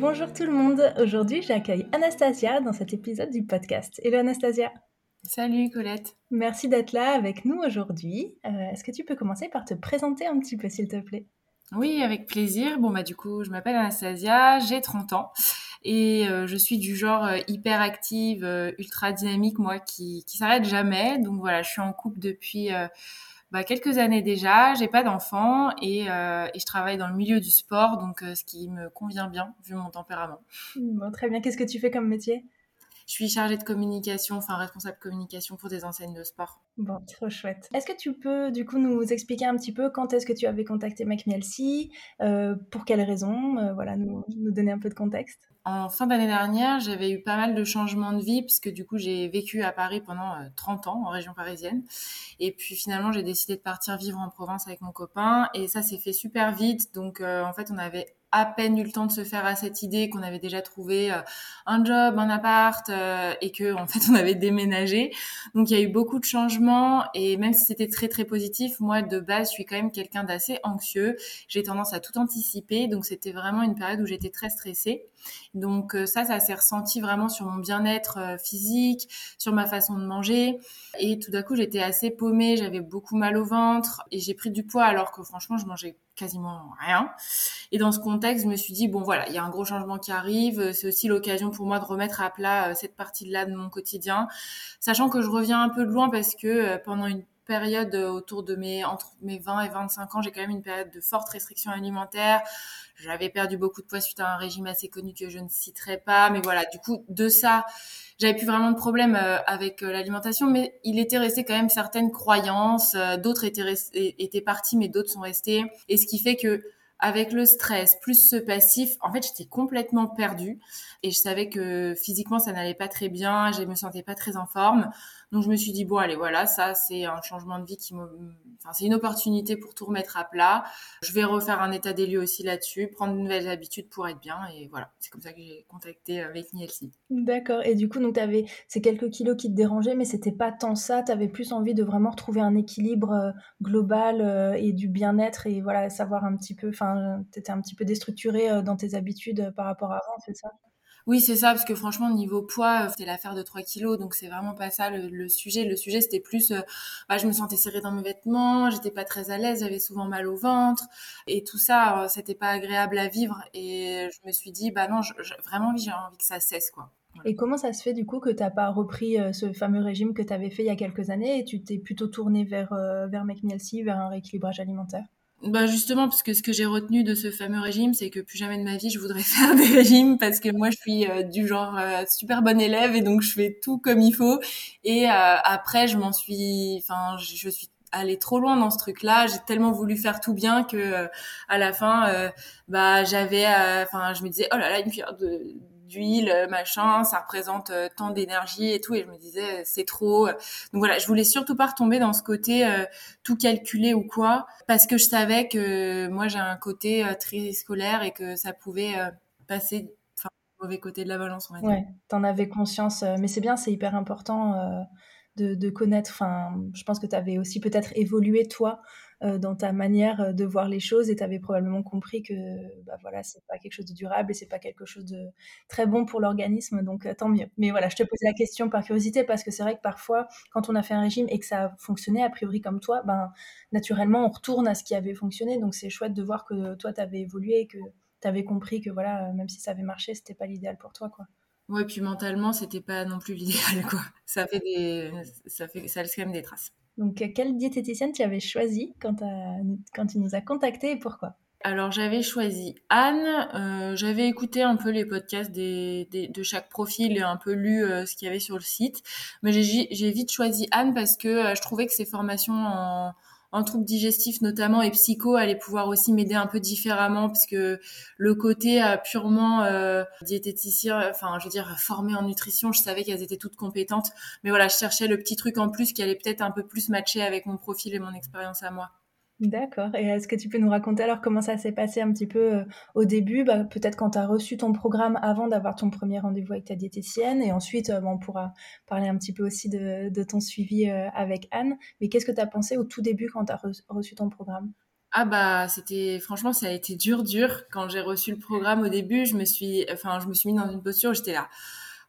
Bonjour tout le monde, aujourd'hui j'accueille Anastasia dans cet épisode du podcast. Hello Anastasia Salut Colette Merci d'être là avec nous aujourd'hui. Euh, est-ce que tu peux commencer par te présenter un petit peu s'il te plaît? Oui, avec plaisir. Bon bah du coup je m'appelle Anastasia, j'ai 30 ans et euh, je suis du genre euh, hyper active, ultra dynamique moi qui, qui s'arrête jamais. Donc voilà, je suis en couple depuis bah, quelques années déjà, j'ai pas d'enfant et, euh, et, je travaille dans le milieu du sport, donc euh, ce qui me convient bien vu mon tempérament. Bon, très bien. Qu'est-ce que tu fais comme métier? Je suis chargée de communication, enfin responsable communication pour des enseignes de sport. Bon, trop chouette. Est-ce que tu peux du coup nous expliquer un petit peu quand est-ce que tu avais contacté Mac euh, Pour quelles raisons? Voilà, nous, nous donner un peu de contexte en fin d'année dernière, j'avais eu pas mal de changements de vie puisque du coup j'ai vécu à Paris pendant 30 euh, ans en région parisienne. Et puis finalement j'ai décidé de partir vivre en province avec mon copain. Et ça s'est fait super vite. Donc euh, en fait on avait à peine eu le temps de se faire à cette idée qu'on avait déjà trouvé euh, un job, un appart euh, et que en fait on avait déménagé. Donc il y a eu beaucoup de changements et même si c'était très très positif, moi de base je suis quand même quelqu'un d'assez anxieux. J'ai tendance à tout anticiper, donc c'était vraiment une période où j'étais très stressée. Donc euh, ça, ça s'est ressenti vraiment sur mon bien-être physique, sur ma façon de manger et tout d'un coup j'étais assez paumée, j'avais beaucoup mal au ventre et j'ai pris du poids alors que franchement je mangeais quasiment rien. Et dans ce contexte, je me suis dit, bon voilà, il y a un gros changement qui arrive, c'est aussi l'occasion pour moi de remettre à plat euh, cette partie-là de mon quotidien, sachant que je reviens un peu de loin parce que euh, pendant une période euh, autour de mes entre mes 20 et 25 ans, j'ai quand même une période de forte restriction alimentaire. J'avais perdu beaucoup de poids suite à un régime assez connu que je ne citerai pas, mais voilà, du coup de ça, j'avais plus vraiment de problème avec l'alimentation, mais il était resté quand même certaines croyances. D'autres étaient étaient partis, mais d'autres sont restés. Et ce qui fait que avec le stress plus ce passif, en fait, j'étais complètement perdue et je savais que physiquement ça n'allait pas très bien, je me sentais pas très en forme. Donc je me suis dit bon allez voilà, ça c'est un changement de vie qui me enfin c'est une opportunité pour tout remettre à plat. Je vais refaire un état des lieux aussi là-dessus, prendre de nouvelles habitudes pour être bien et voilà, c'est comme ça que j'ai contacté avec Nielsi. D'accord. Et du coup donc avais ces quelques kilos qui te dérangeaient mais c'était pas tant ça, tu avais plus envie de vraiment retrouver un équilibre euh, global euh, et du bien-être et voilà, savoir un petit peu enfin tu étais un petit peu déstructuré euh, dans tes habitudes par rapport à avant, c'est ça? Oui, c'est ça, parce que franchement, niveau poids, c'était l'affaire de 3 kilos, donc c'est vraiment pas ça le, sujet. Le sujet, c'était plus, euh, bah, je me sentais serrée dans mes vêtements, j'étais pas très à l'aise, j'avais souvent mal au ventre, et tout ça, euh, c'était pas agréable à vivre. Et je me suis dit, bah non, vraiment, j'ai envie que ça cesse, quoi. Et comment ça se fait du coup que tu n'as pas repris euh, ce fameux régime que tu avais fait il y a quelques années et tu t'es plutôt tourné vers, vers McMielsi, vers un rééquilibrage alimentaire? Bah justement, parce que ce que j'ai retenu de ce fameux régime, c'est que plus jamais de ma vie, je voudrais faire des régimes parce que moi, je suis euh, du genre euh, super bonne élève et donc je fais tout comme il faut. Et euh, après, je m'en suis, enfin, je, suis allée trop loin dans ce truc-là. J'ai tellement voulu faire tout bien que à la fin, bah j'avais, enfin, je me disais, oh là là, une cuillère de d'huile, euh, machin, ça représente euh, tant d'énergie et tout. Et je me disais, c'est trop. Donc voilà, je voulais surtout pas retomber dans ce côté euh, tout calculé ou quoi, parce que je savais que moi j'ai un côté très scolaire et que ça pouvait passer mauvais côté de la balance dire. Ouais, t'en avais conscience, mais c'est bien, c'est hyper important de, de, connaître. Enfin, je pense que tu avais aussi peut-être évolué toi euh, dans ta manière euh, de voir les choses et tu avais probablement compris que bah voilà, c'est pas quelque chose de durable et c'est pas quelque chose de très bon pour l'organisme, donc euh, tant mieux. Mais voilà, je te pose la question par curiosité parce que c'est vrai que parfois, quand on a fait un régime et que ça a fonctionné a priori comme toi, ben naturellement on retourne à ce qui avait fonctionné, donc c'est chouette de voir que toi tu avais évolué et que tu avais compris que voilà, même si ça avait marché, c'était pas l'idéal pour toi, quoi. Ouais, puis mentalement, c'était pas non plus l'idéal, quoi. Ça fait des, ça fait, ça laisse quand même des traces. Donc, quelle diététicienne tu avais choisi quand, quand tu nous as contacté et pourquoi? Alors j'avais choisi Anne, euh, j'avais écouté un peu les podcasts de chaque profil et un peu lu euh, ce qu'il y avait sur le site, mais j'ai vite choisi Anne parce que euh, je trouvais que ses formations en troubles digestifs notamment et psycho allaient pouvoir aussi m'aider un peu différemment parce que le côté purement euh, diététicien, enfin je veux dire formé en nutrition, je savais qu'elles étaient toutes compétentes, mais voilà, je cherchais le petit truc en plus qui allait peut-être un peu plus matcher avec mon profil et mon expérience à moi. D'accord. Et est-ce que tu peux nous raconter alors comment ça s'est passé un petit peu euh, au début? Bah, Peut-être quand tu as reçu ton programme avant d'avoir ton premier rendez-vous avec ta diététicienne. Et ensuite, euh, on pourra parler un petit peu aussi de, ton suivi euh, avec Anne. Mais qu'est-ce que tu as pensé au tout début quand tu as reçu ton programme? Ah bah c'était franchement ça a été dur dur quand j'ai reçu le programme au début je me suis enfin je me suis mis dans une posture j'étais là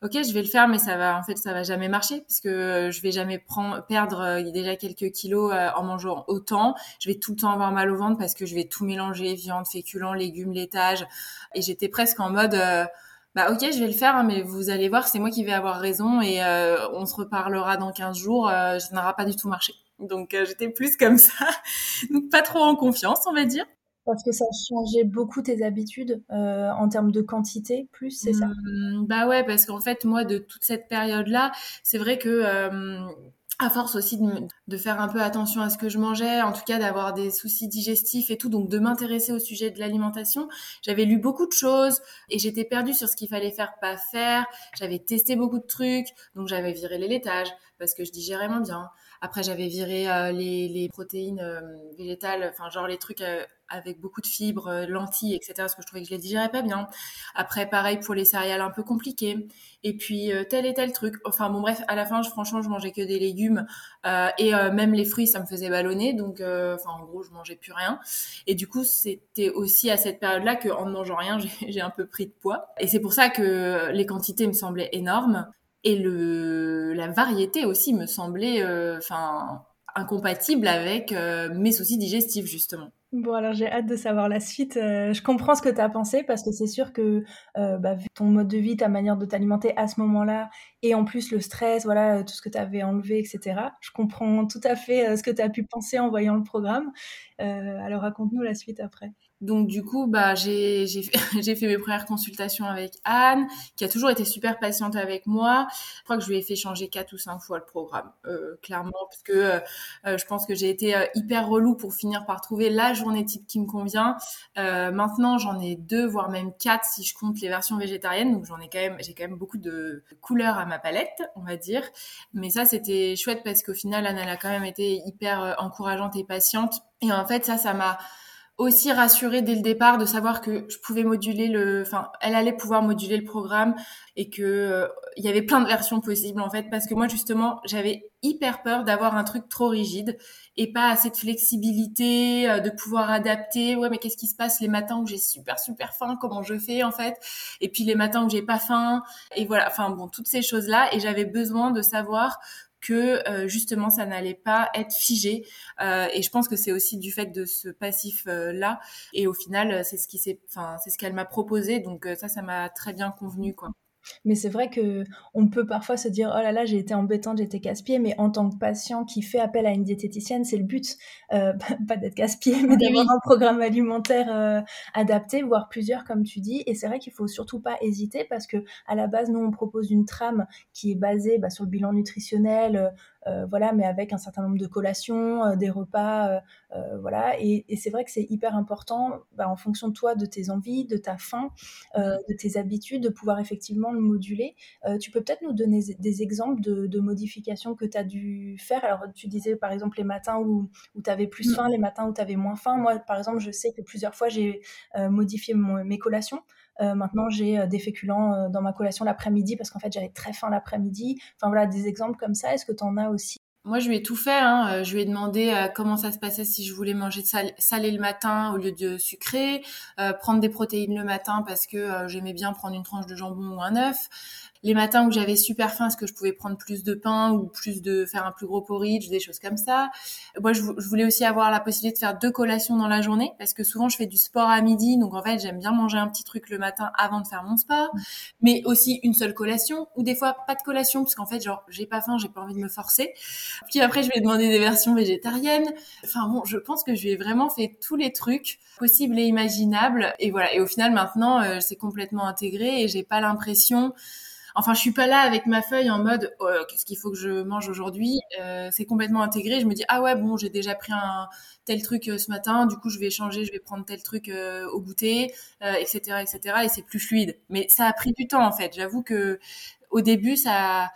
ok, je vais le faire, mais ça va, en fait, ça va jamais marcher parce que je vais jamais prendre, perdre euh, déjà quelques kilos euh, en mangeant autant. Je vais tout le temps avoir mal au ventre parce que je vais tout mélanger, viande, féculents, légumes, laitage. Et j'étais presque en mode, euh, bah ok, je vais le faire, hein, mais vous allez voir, c'est moi qui vais avoir raison et on se reparlera dans 15 jours. ça n'aura pas du tout marché. Donc j'étais plus comme ça, donc pas trop en confiance, on va dire. Parce que ça changeait beaucoup tes habitudes euh, en termes de quantité, plus, c'est ça? Mmh, Bah ouais, parce qu'en fait, moi, de toute cette période-là, c'est vrai que euh, à force aussi de, de, faire un peu attention à ce que je mangeais, en tout cas d'avoir des soucis digestifs et tout, donc de m'intéresser au sujet de l'alimentation. J'avais lu beaucoup de choses et j'étais perdue sur ce qu'il fallait faire, pas faire. J'avais testé beaucoup de trucs, donc j'avais viré les laitages parce que je digérais moins bien. Après, j'avais viré euh, les, les, protéines euh, végétales, enfin genre les trucs euh, avec beaucoup de fibres, lentilles, etc. Parce que je trouvais que je les digérais pas bien. Après, pareil pour les céréales un peu compliquées. Et puis tel et tel truc. Enfin bon bref, à la fin, je, franchement, je mangeais que des légumes et même les fruits, ça me faisait ballonner. Donc, enfin en gros, je mangeais plus rien. Et du coup, c'était aussi à cette période-là que en ne mangeant rien, j'ai un peu pris de poids. Et c'est pour ça que les quantités me semblaient énormes et le la variété aussi me semblait euh, enfin incompatible avec euh, mes soucis digestifs justement. Bon, alors j'ai hâte de savoir la suite. Euh, je comprends ce que tu as pensé parce que c'est sûr que bah, vu ton mode de vie, ta manière de t'alimenter à ce moment-là, et en plus le stress, voilà, tout ce que tu avais enlevé, etc., je comprends tout à fait ce que tu as pu penser en voyant le programme. alors raconte-nous la suite après. Donc du coup, bah j'ai fait mes premières consultations avec Anne, qui a toujours été super patiente avec moi. Je crois que je lui ai fait changer quatre ou cinq fois le programme, euh, clairement, parce que euh, euh, je pense que j'ai été hyper relou pour finir par trouver la journée type qui me convient. maintenant, j'en ai deux, voire même quatre si je compte les versions végétariennes. Donc j'en ai quand même, j'ai quand même beaucoup de couleurs à ma palette, on va dire. Mais ça, c'était chouette parce qu'au final, Anne, elle a quand même été hyper encourageante et patiente. Et en fait, ça, ça m'a aussi rassurée dès le départ de savoir que je pouvais moduler le, enfin, elle allait pouvoir moduler le programme et que euh, y avait plein de versions possibles en fait parce que moi justement j'avais hyper peur d'avoir un truc trop rigide et pas assez de flexibilité, euh, de pouvoir adapter. Ouais, mais qu'est-ce qui se passe les matins où j'ai super super faim? Comment je fais en fait? Et puis les matins où j'ai pas faim et voilà. Enfin bon, toutes ces choses là et j'avais besoin de savoir que euh, justement ça n'allait pas être figé. Euh, et je pense que c'est aussi du fait de ce passif euh, là et au final c'est ce qui s'est enfin c'est ce qu'elle m'a proposé. Donc ça ça m'a très bien convenu quoi mais c'est vrai que on peut parfois se dire oh là là j'ai été embêtante, j'ai été casse-pied, mais en tant que patient qui fait appel à une diététicienne, c'est le but, euh, pas d'être casse-pied, mais d'avoir un programme alimentaire euh, adapté, voire plusieurs comme tu dis. Et c'est vrai qu'il faut surtout pas hésiter parce que à la base nous on propose une trame qui est basée bah, sur le bilan nutritionnel, euh, voilà, mais avec un certain nombre de collations, euh, des repas, euh, voilà. Et, c'est vrai que c'est hyper important, bah, en fonction de toi, de tes envies, de ta faim, de tes habitudes, de pouvoir effectivement le moduler. tu peux peut-être nous donner des exemples de, modifications que tu as dû faire? Alors, tu disais par exemple les matins où, où tu avais plus mmh. faim, les matins où tu avais moins faim. Moi, par exemple, je sais que plusieurs fois, j'ai modifié mes collations. Euh, maintenant, j'ai euh, des féculents euh, dans ma collation l'après-midi parce qu'en fait, j'avais très faim l'après-midi. Enfin voilà, des exemples comme ça. Est-ce que tu en as aussi? Moi, je lui ai tout fait. Hein. Je lui ai demandé comment ça se passait si je voulais manger salé le matin au lieu de sucré, prendre des protéines le matin parce que j'aimais bien prendre une tranche de jambon ou un œuf les matins où j'avais super faim, est-ce que je pouvais prendre plus de pain ou plus de faire un plus gros porridge, des choses comme ça. Moi, je, voulais aussi avoir la possibilité de faire deux collations dans la journée parce que souvent je fais du sport à midi, donc en fait j'aime bien manger un petit truc le matin avant de faire mon sport, mais aussi une seule collation ou des fois pas de collation parce qu'en fait genre j'ai pas faim, j'ai pas envie de me forcer. Puis après je vais demander des versions végétariennes. Enfin bon, je pense que je lui ai vraiment fait tous les trucs possibles et imaginables et voilà. Et au final maintenant euh, c'est complètement intégré et j'ai pas l'impression enfin, je suis pas là avec ma feuille en mode oh, qu'est-ce qu'il faut que je mange aujourd'hui. Euh, c'est complètement intégré. Je me dis ah ouais bon, j'ai déjà pris un tel truc euh, ce matin, du coup je vais changer, je vais prendre tel truc euh, au goûter, etc., etc. Et c'est plus fluide. Mais ça a pris du temps en fait. J'avoue que au début ça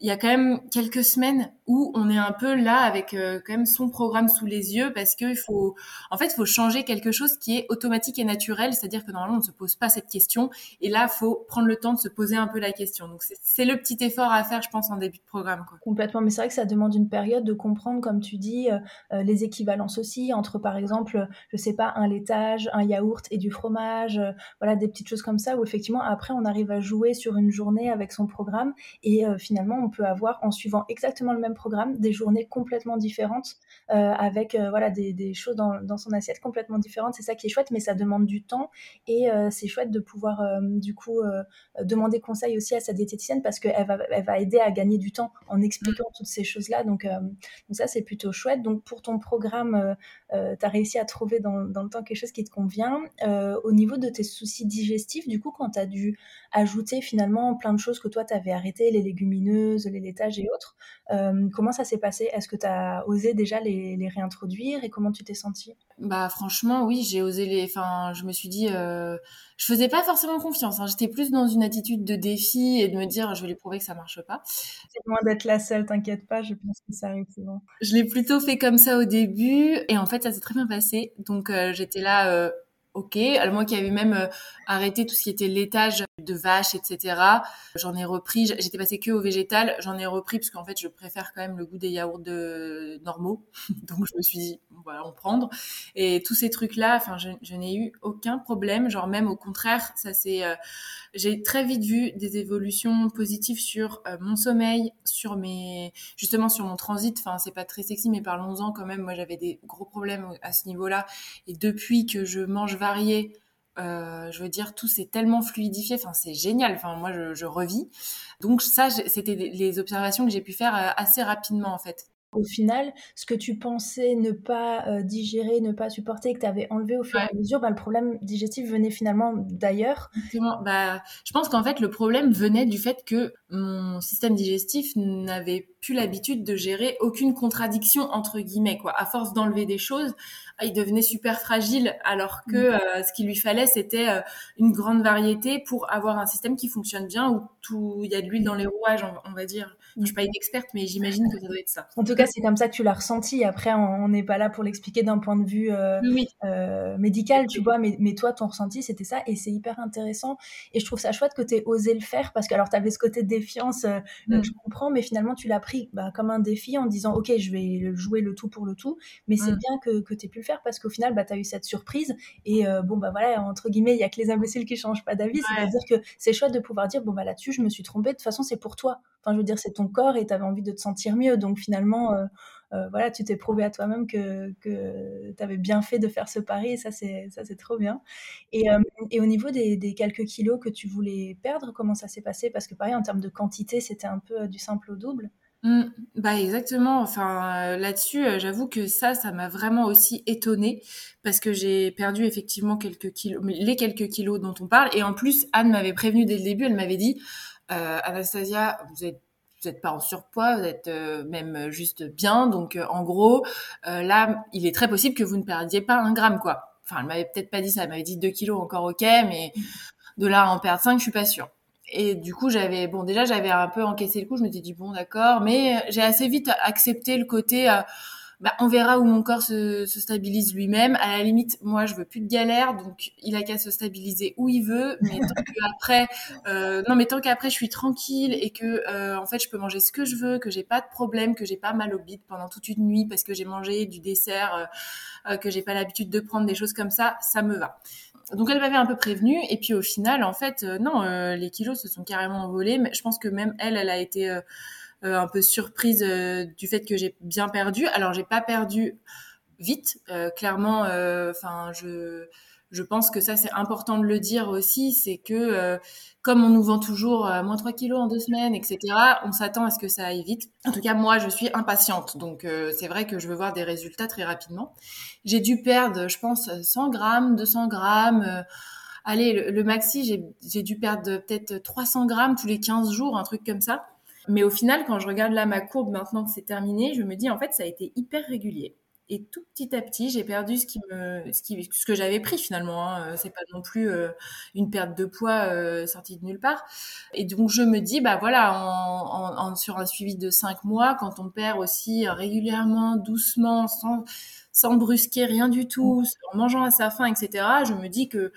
il y a quand même quelques semaines où on est un peu là avec euh, quand même son programme sous les yeux parce qu'il faut, en fait, faut changer quelque chose qui est automatique et naturel, c'est-à-dire que normalement on ne se pose pas cette question et là il faut prendre le temps de se poser un peu la question. Donc c'est le petit effort à faire, je pense, en début de programme. Complètement, mais c'est vrai que ça demande une période de comprendre, comme tu dis, euh, euh, les équivalences aussi entre par exemple, je sais pas, un laitage, un yaourt et du fromage, voilà des petites choses comme ça où effectivement après on arrive à jouer sur une journée avec son programme et finalement on peut avoir, en suivant exactement le même programme, des journées complètement différentes, euh, avec euh, voilà, des, choses dans, son assiette complètement différentes. C'est ça qui est chouette, mais ça demande du temps. Et euh, c'est chouette de pouvoir, du coup, demander conseil aussi à sa diététicienne parce qu'elle va, elle va aider à gagner du temps en expliquant toutes ces choses-là. Donc, donc ça, c'est plutôt chouette. Donc, pour ton programme, tu as réussi à trouver dans, dans, le temps quelque chose qui te convient. au niveau de tes soucis digestifs, du coup, quand tu as dû ajouter finalement plein de choses que toi, tu avais arrêtées, les légumineuses, les laitages et autres. Euh, comment ça s'est passé? Est-ce que tu as osé déjà les, réintroduire et comment tu t'es sentie? Bah franchement, oui, j'ai osé les... Enfin, je me suis dit... Euh... Je faisais pas forcément confiance. Hein. J'étais plus dans une attitude de défi et de me dire, je vais lui prouver que ça marche pas. C'est loin d'être la seule, t'inquiète pas, je pense que ça arrive souvent. Je l'ai plutôt fait comme ça au début et en fait, ça s'est très bien passé. Donc, euh, j'étais là euh, ok. Alors moi qui avais même euh, arrêté tout ce qui était laitage de vache, etc. J'en ai repris. J'étais passée que au végétal. J'en ai repris parce qu'en fait je préfère quand même le goût des yaourts de normaux. Donc je me suis dit en prendre. Et tous ces trucs là, enfin je, n'ai eu aucun problème. Genre même au contraire, ça c'est. Euh, j'ai très vite vu des évolutions positives sur euh, mon sommeil, sur mes justement sur mon transit. Enfin c'est pas très sexy mais parlons-en quand même. Moi j'avais des gros problèmes à ce niveau-là. Et depuis que je mange varié. Euh, je veux dire, tout s'est tellement fluidifié. Enfin, c'est génial. Enfin, moi, je, je revis. Donc ça, c'était les observations que j'ai pu faire assez rapidement, en fait. Au final, ce que tu pensais ne pas euh, digérer, ne pas supporter, que tu avais enlevé au fur et à mesure, bah, le problème digestif venait finalement d'ailleurs. Bah, je pense qu'en fait, le problème venait du fait que mon système digestif n'avait plus l'habitude de gérer aucune contradiction entre guillemets quoi. À force d'enlever des choses, ah, il devenait super fragile alors que mm. euh, ce qu'il lui fallait c'était euh, une grande variété pour avoir un système qui fonctionne bien où tout il y a de l'huile dans les rouages on, va dire. Je suis pas une experte mais j'imagine que ça doit être ça. En tout cas, c'est comme ça que tu l'as ressenti. Après on n'est pas là pour l'expliquer d'un point de vue euh, médical, tu vois, mais, mais toi ton ressenti c'était ça et c'est hyper intéressant et je trouve ça chouette que tu aies osé le faire parce que alors tu avais ce côté de défiance mm. je comprends mais finalement tu l'as bah, comme un défi en disant ok je vais jouer le tout pour le tout mais c'est mm. bien que, que tu aies pu le faire parce qu'au final bah, tu as eu cette surprise et euh, bon bah voilà entre guillemets il y a que les imbéciles qui changent pas d'avis c'est à dire que c'est chouette de pouvoir dire bon bah là-dessus je me suis trompée de toute façon c'est pour toi enfin je veux dire c'est ton corps et tu avais envie de te sentir mieux donc finalement euh, euh, voilà, tu t'es prouvé à toi-même que, que tu avais bien fait de faire ce pari, et ça c'est, ça, c'est trop bien. Et, euh, au niveau des, quelques kilos que tu voulais perdre, comment ça s'est passé? Parce que pareil, en termes de quantité, c'était un peu du simple au double. Mmh, bah exactement. Enfin là-dessus, j'avoue que ça, ça m'a vraiment aussi étonnée parce que j'ai perdu effectivement quelques kilos, les quelques kilos dont on parle. Et en plus, Anne m'avait prévenu dès le début. Elle m'avait dit, Anastasia, vous êtes vous n'êtes pas en surpoids, vous êtes euh, même juste bien. Donc, euh, en gros, euh, là, il est très possible que vous ne perdiez pas un gramme, quoi. Enfin, elle m'avait peut-être pas dit ça, elle m'avait dit 2 kilos, encore ok, mais de là à en perdre 5, je suis pas sûre. Et du coup, j'avais, bon, déjà, j'avais un peu encaissé le coup, je m'étais dit, bon, d'accord, mais j'ai assez vite accepté le côté, bah, on verra où mon corps se, se stabilise lui-même. À la limite, moi, je veux plus de galère, donc il a qu'à se stabiliser où il veut. Mais tant qu'après, euh, non, mais tant qu'après, je suis tranquille et que, euh, en fait, je peux manger ce que je veux, que j'ai pas de problème, que j'ai pas mal au bide pendant toute une nuit parce que j'ai mangé du dessert, euh, que j'ai pas l'habitude de prendre des choses comme ça, ça me va. Donc elle m'avait un peu prévenue et puis au final, en fait, non, les kilos se sont carrément envolés. Mais je pense que même elle, elle a été euh, un peu surprise euh, du fait que j'ai bien perdu. Alors j'ai pas perdu vite, euh, clairement. Enfin, je je pense que ça c'est important de le dire aussi, c'est que comme on nous vend toujours moins 3 kilos en deux semaines, etc., on s'attend à ce que ça aille vite. En tout cas, moi, je suis impatiente, donc c'est vrai que je veux voir des résultats très rapidement. J'ai dû perdre, je pense, 100 grammes, 200 grammes allez, le, maxi, j'ai dû perdre peut-être 300 grammes tous les 15 jours, un truc comme ça. Mais au final, quand je regarde là ma courbe maintenant que c'est terminé, je me dis en fait, ça a été hyper régulier. Et tout petit à petit, j'ai perdu ce qui me, ce, qui, ce que j'avais pris finalement. Hein. C'est pas non plus euh, une perte de poids euh, sortie de nulle part. Et donc je me dis, bah voilà, en, en, sur un suivi de cinq mois, quand on perd aussi régulièrement, doucement, sans, sans brusquer rien du tout, en mangeant à sa faim, etc. Je me dis que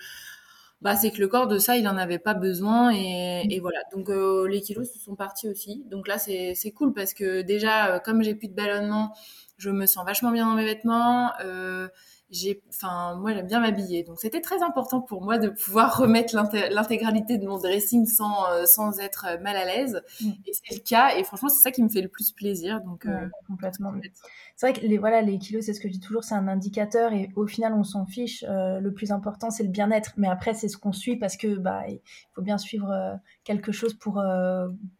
bah, c'est que le corps de ça, il en avait pas besoin et, et voilà. Donc euh, les kilos se sont partis aussi. Donc là, c'est cool parce que déjà, comme j'ai plus de ballonnement, je me sens vachement bien dans mes vêtements. Euh, j'ai, enfin, moi j'aime bien m'habiller, donc c'était très important pour moi de pouvoir remettre l'intégralité de mon dressing sans euh, sans être mal à l'aise. Mm. Et c'est le cas, et franchement c'est ça qui me fait le plus plaisir. Donc euh, complètement. C'est vrai que les voilà les kilos, c'est ce que je dis toujours, c'est un indicateur, et au final on s'en fiche. le plus important c'est le bien-être, mais après c'est ce qu'on suit parce que bah il faut bien suivre quelque chose pour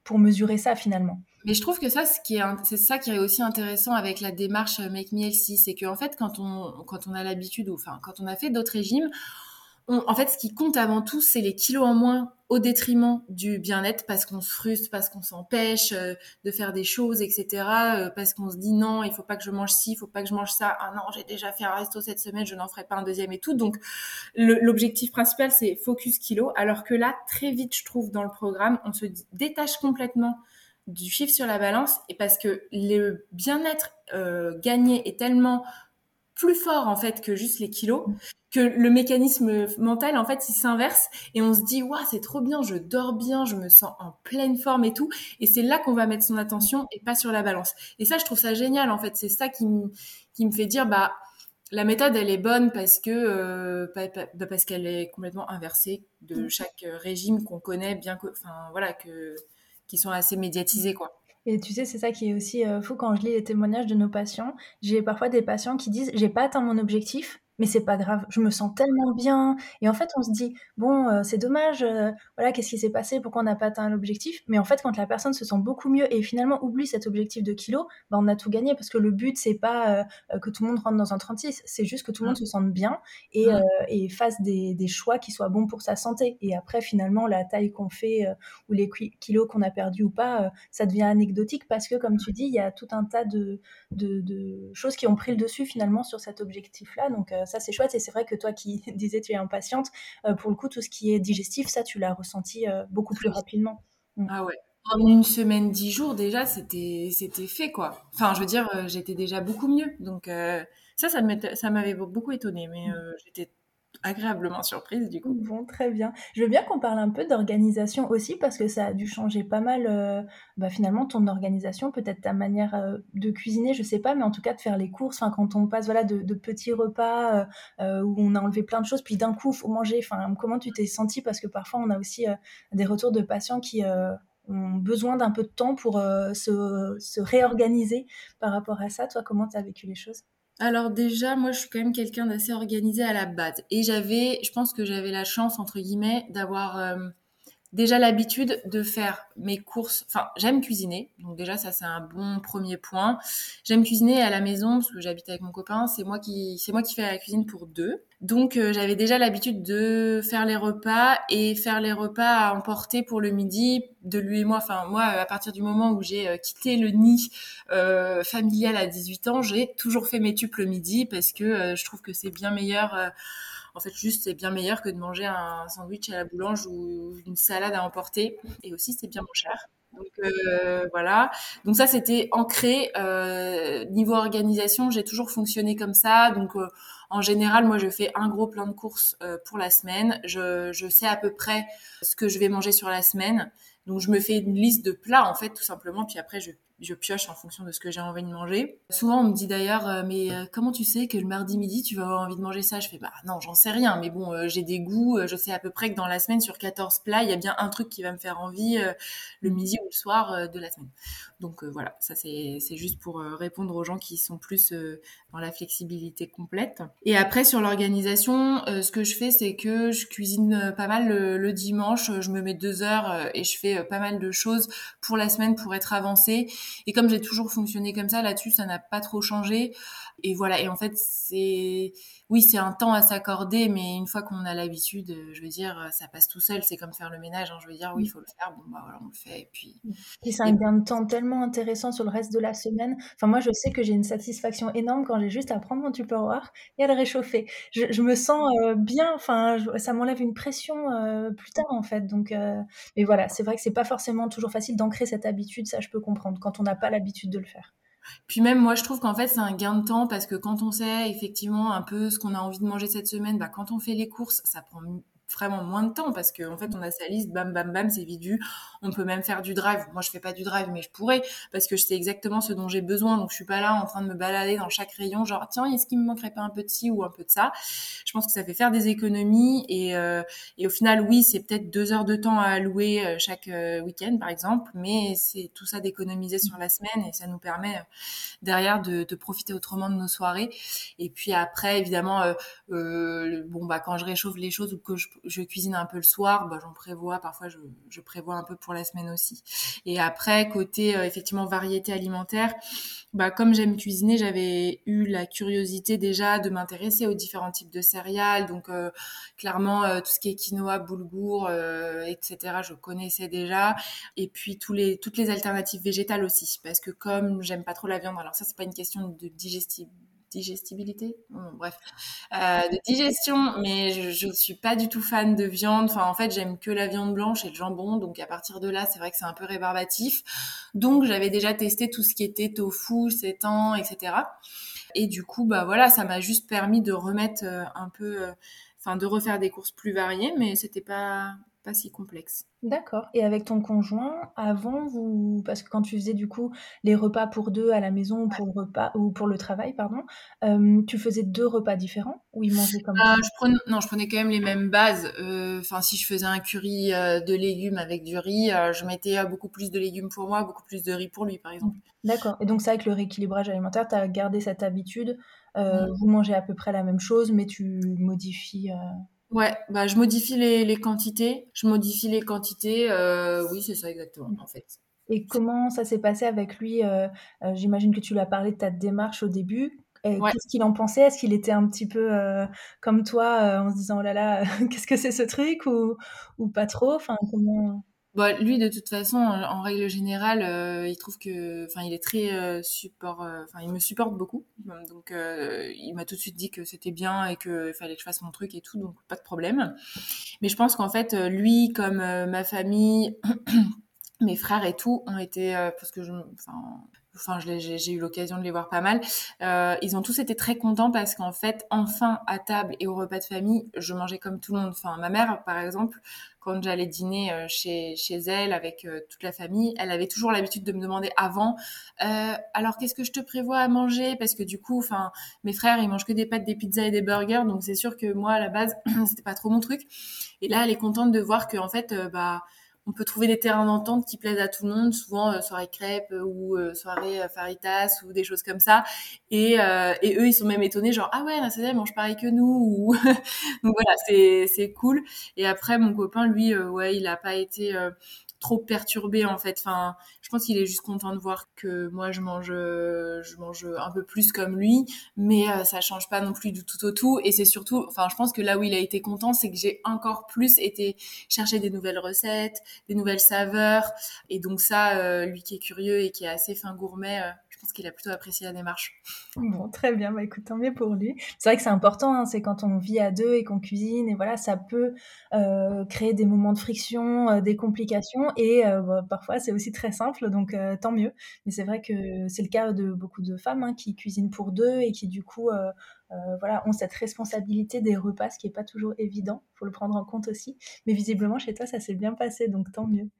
pour mesurer ça finalement. Mais je trouve que ça, c'est ça qui est aussi intéressant avec la démarche euh, Make Me Healthy, c'est qu'en fait, quand on, a l'habitude, ou enfin, quand on a fait d'autres régimes, en fait, ce qui compte avant tout, c'est les kilos en moins au détriment du bien-être parce qu'on se frustre, parce qu'on s'empêche euh, de faire des choses, etc. Euh, parce qu'on se dit non, il faut pas que je mange ci, il faut pas que je mange ça. Ah non, j'ai déjà fait un resto cette semaine, je n'en ferai pas un deuxième et tout. Donc, l'objectif principal, c'est focus kilo. Alors que là, très vite, je trouve, dans le programme, on se détache complètement du chiffre sur la balance et parce que le bien-être euh, gagné est tellement plus fort en fait que juste les kilos que le mécanisme mental en fait il s'inverse et on se dit waouh c'est trop bien je dors bien je me sens en pleine forme et tout. Et c'est là qu'on va mettre son attention et pas sur la balance. Et ça je trouve ça génial en fait. C'est ça qui me qui me fait dire bah la méthode elle est bonne parce que euh, bah, parce qu'elle est complètement inversée de mm. chaque régime qu'on connaît bien que enfin voilà que qui sont assez médiatisés, quoi. Et tu sais, c'est ça qui est aussi euh, fou quand je lis les témoignages de nos patients. J'ai parfois des patients qui disent J'ai pas atteint mon objectif, mais c'est pas grave, je me sens tellement bien. Et en fait, on se dit, bon, euh, c'est dommage, euh, voilà, qu'est-ce qui s'est passé, pourquoi on n'a pas atteint l'objectif? Mais en fait, quand la personne se sent beaucoup mieux et finalement oublie cet objectif de kilo, bah, on a tout gagné parce que le but, c'est pas euh, que tout le monde rentre dans un 36, c'est juste que tout le monde se sente bien et, et fasse des, des, choix qui soient bons pour sa santé. Et après, finalement, la taille qu'on fait ou les kilos qu'on a perdus ou pas, ça devient anecdotique parce que, comme tu dis, il y a tout un tas de, de, de choses qui ont pris le dessus finalement sur cet objectif-là. Donc, ça c'est chouette et c'est vrai que toi qui disais tu es impatiente, euh, pour le coup tout ce qui est digestif, ça tu l'as ressenti euh, beaucoup plus rapidement. Mm. Ah ouais. En une semaine, dix jours déjà, c'était c'était fait quoi. Enfin, je veux dire, j'étais déjà beaucoup mieux. Donc ça, ça m'avait beaucoup étonné, mais j'étais agréablement surprise du coup. Bon, très bien. Je veux bien qu'on parle un peu d'organisation aussi parce que ça a dû changer pas mal euh, bah, finalement ton organisation, peut-être ta manière euh, de cuisiner, je sais pas, mais en tout cas de faire les courses. Enfin, quand on passe voilà de, petits repas euh, où on a enlevé plein de choses, puis d'un coup faut manger. Enfin, comment tu t'es senti parce que parfois on a aussi des retours de patients qui ont besoin d'un peu de temps pour se, se réorganiser par rapport à ça. Toi, comment tu as vécu les choses? Alors déjà, moi, je suis quand même quelqu'un d'assez organisé à la base. Et j'avais, je pense que j'avais la chance, entre guillemets, d'avoir euh, déjà l'habitude de faire mes courses. Enfin, j'aime cuisiner, donc déjà ça c'est un bon premier point. J'aime cuisiner à la maison parce que j'habite avec mon copain. C'est moi qui, c'est moi qui fais la cuisine pour deux. Donc euh, j'avais déjà l'habitude de faire les repas et faire les repas à emporter pour le midi de lui et moi. Enfin moi, à partir du moment où j'ai euh, quitté le nid euh, familial à 18 ans, j'ai toujours fait mes tubes le midi parce que je trouve que c'est bien meilleur en fait, juste, c'est bien meilleur que de manger un sandwich à la boulange ou une salade à emporter. Et aussi, c'est bien moins cher. Donc euh, voilà. Donc ça, c'était ancré. Euh, niveau organisation, j'ai toujours fonctionné comme ça. Donc euh, en général, moi, je fais un gros plein de courses euh, pour la semaine. Je, je sais à peu près ce que je vais manger sur la semaine. Donc je me fais une liste de plats en fait tout simplement. Puis après, je je pioche en fonction de ce que j'ai envie de manger. Souvent, on me dit d'ailleurs, euh, mais euh, comment tu sais que le mardi midi, tu vas avoir envie de manger ça? Je fais, bah non, j'en sais rien, mais bon, euh, j'ai des goûts, je sais à peu près que dans la semaine, sur 14 plats, il y a bien un truc qui va me faire envie le midi ou le soir de la semaine. Donc voilà, ça c'est juste pour répondre aux gens qui sont plus dans la flexibilité complète. Et après, sur l'organisation, ce que je fais, c'est que je cuisine pas mal le, le, dimanche, je me mets deux heures et je fais pas mal de choses pour la semaine pour être avancée Et comme j'ai toujours fonctionné comme ça, là-dessus, ça n'a pas trop changé. Et voilà. Et en fait, c'est, oui, c'est un temps à s'accorder, mais une fois qu'on a l'habitude, euh, je veux dire, ça passe tout seul. C'est comme faire le ménage. Hein. Je veux dire, oui, il faut le faire. Bon, bah voilà, on le fait. Et puis. Et c'est un gain de temps tellement intéressant sur le reste de la semaine. Enfin, moi, je sais que j'ai une satisfaction énorme quand j'ai juste à prendre mon tupperware et à le réchauffer. Je, me sens euh, bien. Enfin, ça m'enlève une pression euh, plus tard, en fait. Donc, mais voilà, c'est vrai que c'est pas forcément toujours facile d'ancrer cette habitude. Ça, je peux comprendre quand on n'a pas l'habitude de le faire. Puis même moi, je trouve qu'en fait, c'est un gain de temps parce que quand on sait effectivement un peu ce qu'on a envie de manger cette semaine, bah, quand on fait les courses, ça prend vraiment moins de temps parce qu'en en fait on a sa liste bam bam bam c'est vite vu on peut même faire du drive. Moi je fais pas du drive mais je pourrais parce que je sais exactement ce dont j'ai besoin. Donc je suis pas là en train de me balader dans chaque rayon genre tiens est-ce qu'il me manquerait pas un peu de ci ou un peu de ça? Je pense que ça fait faire des économies et, euh, et au final oui c'est peut-être deux heures de temps à allouer euh, chaque euh, week-end par exemple mais c'est tout ça d'économiser sur la semaine et ça nous permet derrière de, de, profiter autrement de nos soirées. Et puis après évidemment bon bah quand je réchauffe les choses ou que je je cuisine un peu le soir, bah, j'en prévois, parfois je, je, prévois un peu pour la semaine aussi. Et après, côté euh, effectivement variété alimentaire, bah, comme j'aime cuisiner, j'avais eu la curiosité déjà de m'intéresser aux différents types de céréales. Donc euh, clairement, euh, tout ce qui est quinoa, boulgour, etc., je connaissais déjà. Et puis tous les, toutes les alternatives végétales aussi, parce que comme j'aime pas trop la viande, alors ça c'est pas une question de digestibilité digestibilité, bref, euh, de digestion, mais je ne suis pas du tout fan de viande. Enfin, en fait, j'aime que la viande blanche et le jambon, donc à partir de là, c'est vrai que c'est un peu rébarbatif. Donc, j'avais déjà testé tout ce qui était tofu, sétan, etc. Et du coup, bah voilà, ça m'a juste permis de remettre euh, un peu, euh, enfin, de refaire des courses plus variées, mais c'était pas pas si complexe. D'accord. Et avec ton conjoint, avant, vous, parce que quand tu faisais du coup les repas pour deux à la maison ou pour le repas ou pour le travail, pardon, euh, tu faisais deux repas différents ou ils mangeaient comme ça? euh, je Non, je prenais quand même les mêmes bases. Euh, enfin, si je faisais un curry de légumes avec du riz, je mettais beaucoup plus de légumes pour moi, beaucoup plus de riz pour lui, par exemple. D'accord. Et donc ça, avec le rééquilibrage alimentaire, tu as gardé cette habitude. Mm. Vous mangez à peu près la même chose, mais tu modifies. Ouais, bah je modifie les, les quantités. Je modifie les quantités. Euh, oui, c'est ça exactement, en fait. Et comment ça s'est passé avec lui euh, euh, J'imagine que tu lui as parlé de ta démarche au début. Qu'est-ce qu'il en pensait? Est-ce qu'il était un petit peu comme toi en se disant oh là là, qu'est-ce que c'est ce truc? Ou, ou pas trop? Enfin, comment bah, lui, de toute façon, en règle générale, euh, il trouve que, enfin, il est très euh, support, euh, enfin, il me supporte beaucoup. Donc, il m'a tout de suite dit que c'était bien et qu'il fallait que je fasse mon truc et tout, donc pas de problème. Mais je pense qu'en fait, lui, comme ma famille, mes frères et tout, ont été, parce que je, enfin, j'ai eu l'occasion de les voir pas mal, euh, ils ont tous été très contents parce qu'en fait, enfin à table et au repas de famille, je mangeais comme tout le monde. Enfin, ma mère, par exemple, quand j'allais dîner euh, chez, chez elle avec euh, toute la famille, elle avait toujours l'habitude de me demander avant, euh, alors qu'est-ce que je te prévois à manger? Parce que du coup, enfin, mes frères, ils mangent que des pâtes, des pizzas et des burgers, donc c'est sûr que moi, à la base, c'était pas trop mon truc. Et là, elle est contente de voir que en fait, bah on peut trouver des terrains d'entente qui plaisent à tout le monde, souvent euh, soirée crêpes euh, ou euh, soirée faritas ou des choses comme ça. Et, eux, ils sont même étonnés, genre ah ouais, la CDM mange pareil que nous. Ou... Donc voilà, c'est c'est cool. Et après, mon copain, lui, ouais, il a pas été trop perturbé en fait. Enfin, je pense qu'il est juste content de voir que moi je mange, je mange un peu plus comme lui, mais euh, ça change pas non plus du tout au tout. Et c'est surtout, enfin, je pense que là où il a été content, c'est que j'ai encore plus été chercher des nouvelles recettes, des nouvelles saveurs. Et donc ça, euh, lui qui est curieux et qui est assez fin gourmet, euh, pense qu'il a plutôt apprécié la démarche. Bon, très bien, bah, écoute, tant mieux pour lui. C'est vrai que c'est important, hein, c'est quand on vit à deux et qu'on cuisine, et voilà, ça peut euh, créer des moments de friction, euh, des complications, et euh, bah, parfois c'est aussi très simple, donc tant mieux. Mais c'est vrai que c'est le cas de beaucoup de femmes hein, qui cuisinent pour deux et qui du coup voilà, ont cette responsabilité des repas, ce qui n'est pas toujours évident, il faut le prendre en compte aussi. Mais visiblement, chez toi, ça s'est bien passé, donc tant mieux.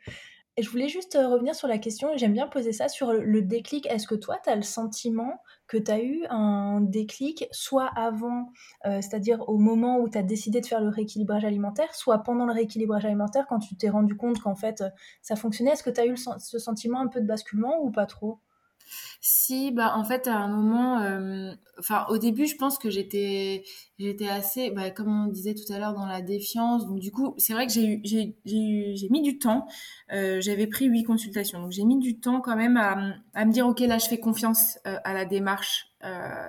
Je voulais juste euh, revenir sur la question, et j'aime bien poser ça sur le déclic. Est-ce que toi, tu as le sentiment que tu as eu un déclic, soit avant, euh, c'est-à-dire au moment où tu as décidé de faire le rééquilibrage alimentaire, soit pendant le rééquilibrage alimentaire, quand tu t'es rendu compte qu'en fait ça fonctionnait? Est-ce que tu as eu ce sentiment un peu de basculement ou pas trop? Si, bah en fait à un moment, euh, au début je pense que j'étais j'étais assez, bah, comme on disait tout à l'heure dans la défiance. Donc du coup c'est vrai que j'ai eu j'ai j'ai mis du temps. Euh, j'avais pris huit consultations, donc j'ai mis du temps quand même à me dire ok là je fais confiance euh, à la démarche.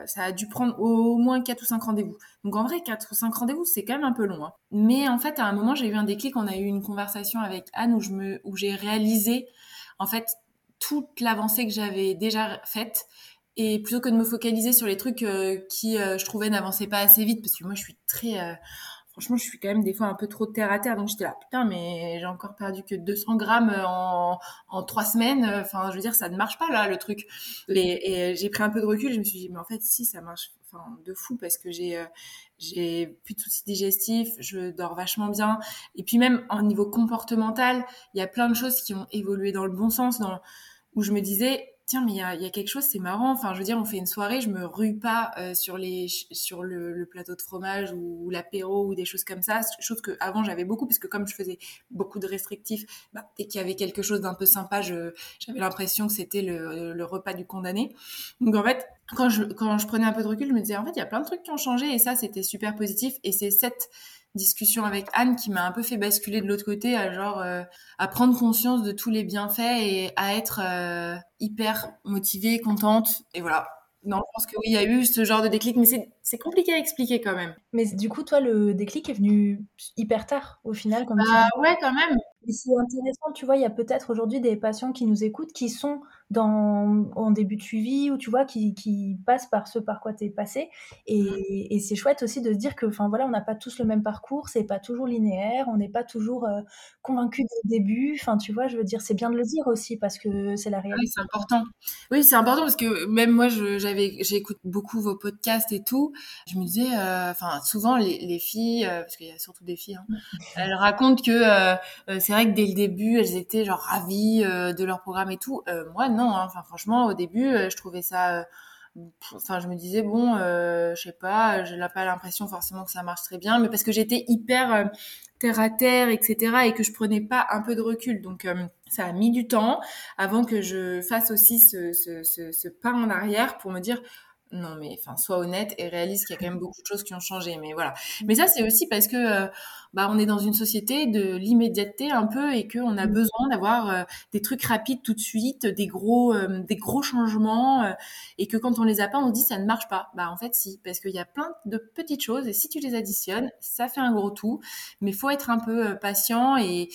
Ça a dû prendre au moins quatre ou cinq rendez-vous. Donc en vrai quatre ou cinq rendez-vous c'est quand même un peu long. Hein. Mais en fait à un moment j'ai eu un déclic. On a eu une conversation avec Anne où je me où j'ai réalisé en fait toute l'avancée que j'avais déjà faite et plutôt que de me focaliser sur les trucs euh, qui euh, je trouvais n'avançaient pas assez vite parce que moi je suis très euh, franchement je suis quand même des fois un peu trop terre à terre donc j'étais là putain mais j'ai encore perdu que 200 grammes en trois semaines enfin je veux dire ça ne marche pas là le truc et, j'ai pris un peu de recul je me suis dit mais en fait si ça marche de fou parce que j'ai j'ai plus de soucis digestifs, je dors vachement bien. Et puis même en niveau comportemental, il y a plein de choses qui ont évolué dans le bon sens, dans, où je me disais, tiens, mais il y a, quelque chose, c'est marrant. Enfin, je veux dire, on fait une soirée, je me rue pas euh, sur les sur le, plateau de fromage ou, l'apéro ou des choses comme ça. Chose que avant j'avais beaucoup, puisque comme je faisais beaucoup de restrictifs, bah, dès qu'il y avait quelque chose d'un peu sympa, j'avais l'impression que c'était le, le repas du condamné. Donc en fait, quand je quand je prenais un peu de recul, je me disais en fait, il y a plein de trucs qui ont changé et ça, c'était super positif. Et c'est cette discussion avec Anne qui m'a un peu fait basculer de l'autre côté à genre euh, à prendre conscience de tous les bienfaits et à être euh, hyper motivée, contente et voilà. Non, je pense que oui, il y a eu ce genre de déclic, mais c'est compliqué à expliquer quand même. Mais du coup, toi, le déclic est venu hyper tard, au final, comme bah, ouais, quand même. C'est intéressant, tu vois, il y a peut-être aujourd'hui des patients qui nous écoutent qui sont dans, en début de suivi ou tu vois, qui, qui passent par ce par quoi tu es passé. Et, et c'est chouette aussi de se dire que, enfin voilà, on n'a pas tous le même parcours, c'est pas toujours linéaire, on n'est pas toujours euh, convaincu dès le début. Enfin, tu vois, je veux dire, c'est bien de le dire aussi parce que c'est la réalité. Oui, c'est important. Oui, c'est important parce que même moi, j'avais, j'écoute beaucoup vos podcasts et tout. Je me disais, euh, enfin, souvent les, les filles, euh, parce qu'il y a surtout des filles, hein, elles racontent que c'est vrai que dès le début, elles étaient genre ravies de leur programme et tout. moi, non. Hein. Enfin, franchement, au début, euh, je trouvais ça. Euh, enfin, je me disais bon, euh, je sais pas, je n'ai pas l'impression forcément que ça marche très bien, mais parce que j'étais hyper terre à terre, etc., et que je prenais pas un peu de recul. Donc, ça a mis du temps avant que je fasse aussi ce pas en arrière pour me dire non mais enfin sois honnête et réalise qu'il y a quand même beaucoup de choses qui ont changé mais voilà. Mais ça c'est aussi parce que euh, bah on est dans une société de l'immédiateté un peu et que on a mmh. besoin d'avoir euh, des trucs rapides tout de suite des gros euh, des gros changements et que quand on les a pas on dit ça ne marche pas. Bah en fait si parce qu'il y a plein de petites choses et si tu les additionnes ça fait un gros tout. Mais faut être un peu patient et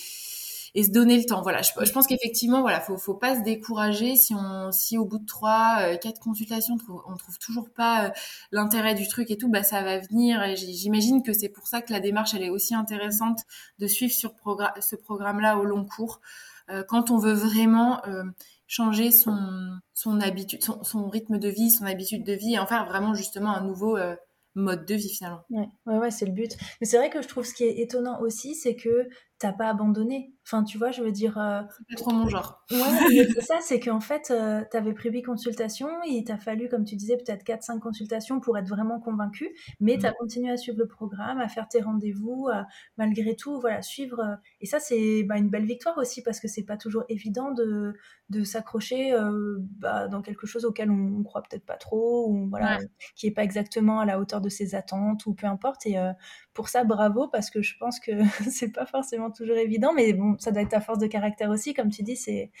et se donner le temps. Voilà, je, pense qu'effectivement, voilà, faut, faut pas se décourager si on, si au bout de trois, euh, quatre consultations, on trouve toujours pas euh, l'intérêt du truc et tout, bah ça va venir. Et j'imagine que c'est pour ça que la démarche, elle est aussi intéressante de suivre sur ce programme-là au long cours, euh, quand on veut vraiment changer son, son habitude, son, rythme de vie, son habitude de vie, et en faire vraiment justement un nouveau mode de vie finalement. Ouais, ouais, ouais c'est le but. Mais c'est vrai que je trouve ce qui est étonnant aussi, c'est que t'as pas abandonné. Enfin, tu vois, je veux dire. Euh... C'est trop mon genre. Ouais, c'est ça, c'est qu'en fait, euh, t'avais pris 8 consultations, et il t'a fallu, comme tu disais, peut-être 4-5 consultations pour être vraiment convaincu, mais tu as continué à suivre le programme, à faire tes rendez-vous, à, malgré tout, voilà, suivre. Euh, et ça, c'est bah, une belle victoire aussi, parce que c'est pas toujours évident de, de s'accrocher euh, bah, dans quelque chose auquel on, on croit peut-être pas trop, ou voilà, qui est pas exactement à la hauteur de ses attentes, ou peu importe. Et pour ça, bravo, parce que je pense que c'est pas forcément toujours évident, mais bon, ça doit être ta force de caractère aussi, comme tu dis, c'est,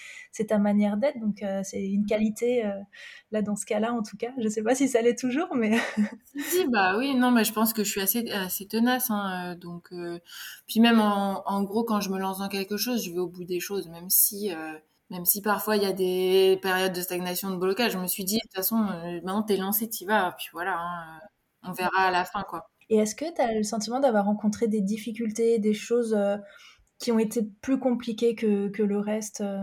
ta manière d'être, donc euh, c'est une qualité, euh, là, dans ce cas-là, en tout cas. Je sais pas si ça l'est toujours, mais... si, bah oui, non, mais je pense que je suis assez, assez tenace, hein, euh, donc... Puis même, en, en, gros, quand je me lance dans quelque chose, je vais au bout des choses, même si... même si parfois il y a des périodes de stagnation, de blocage, je me suis dit, de toute façon, maintenant t'es lancé, t'y vas, puis voilà, hein, on verra à la fin, quoi. Et est-ce que tu as le sentiment d'avoir rencontré des difficultés, des choses qui ont été plus compliquées que, que le reste euh?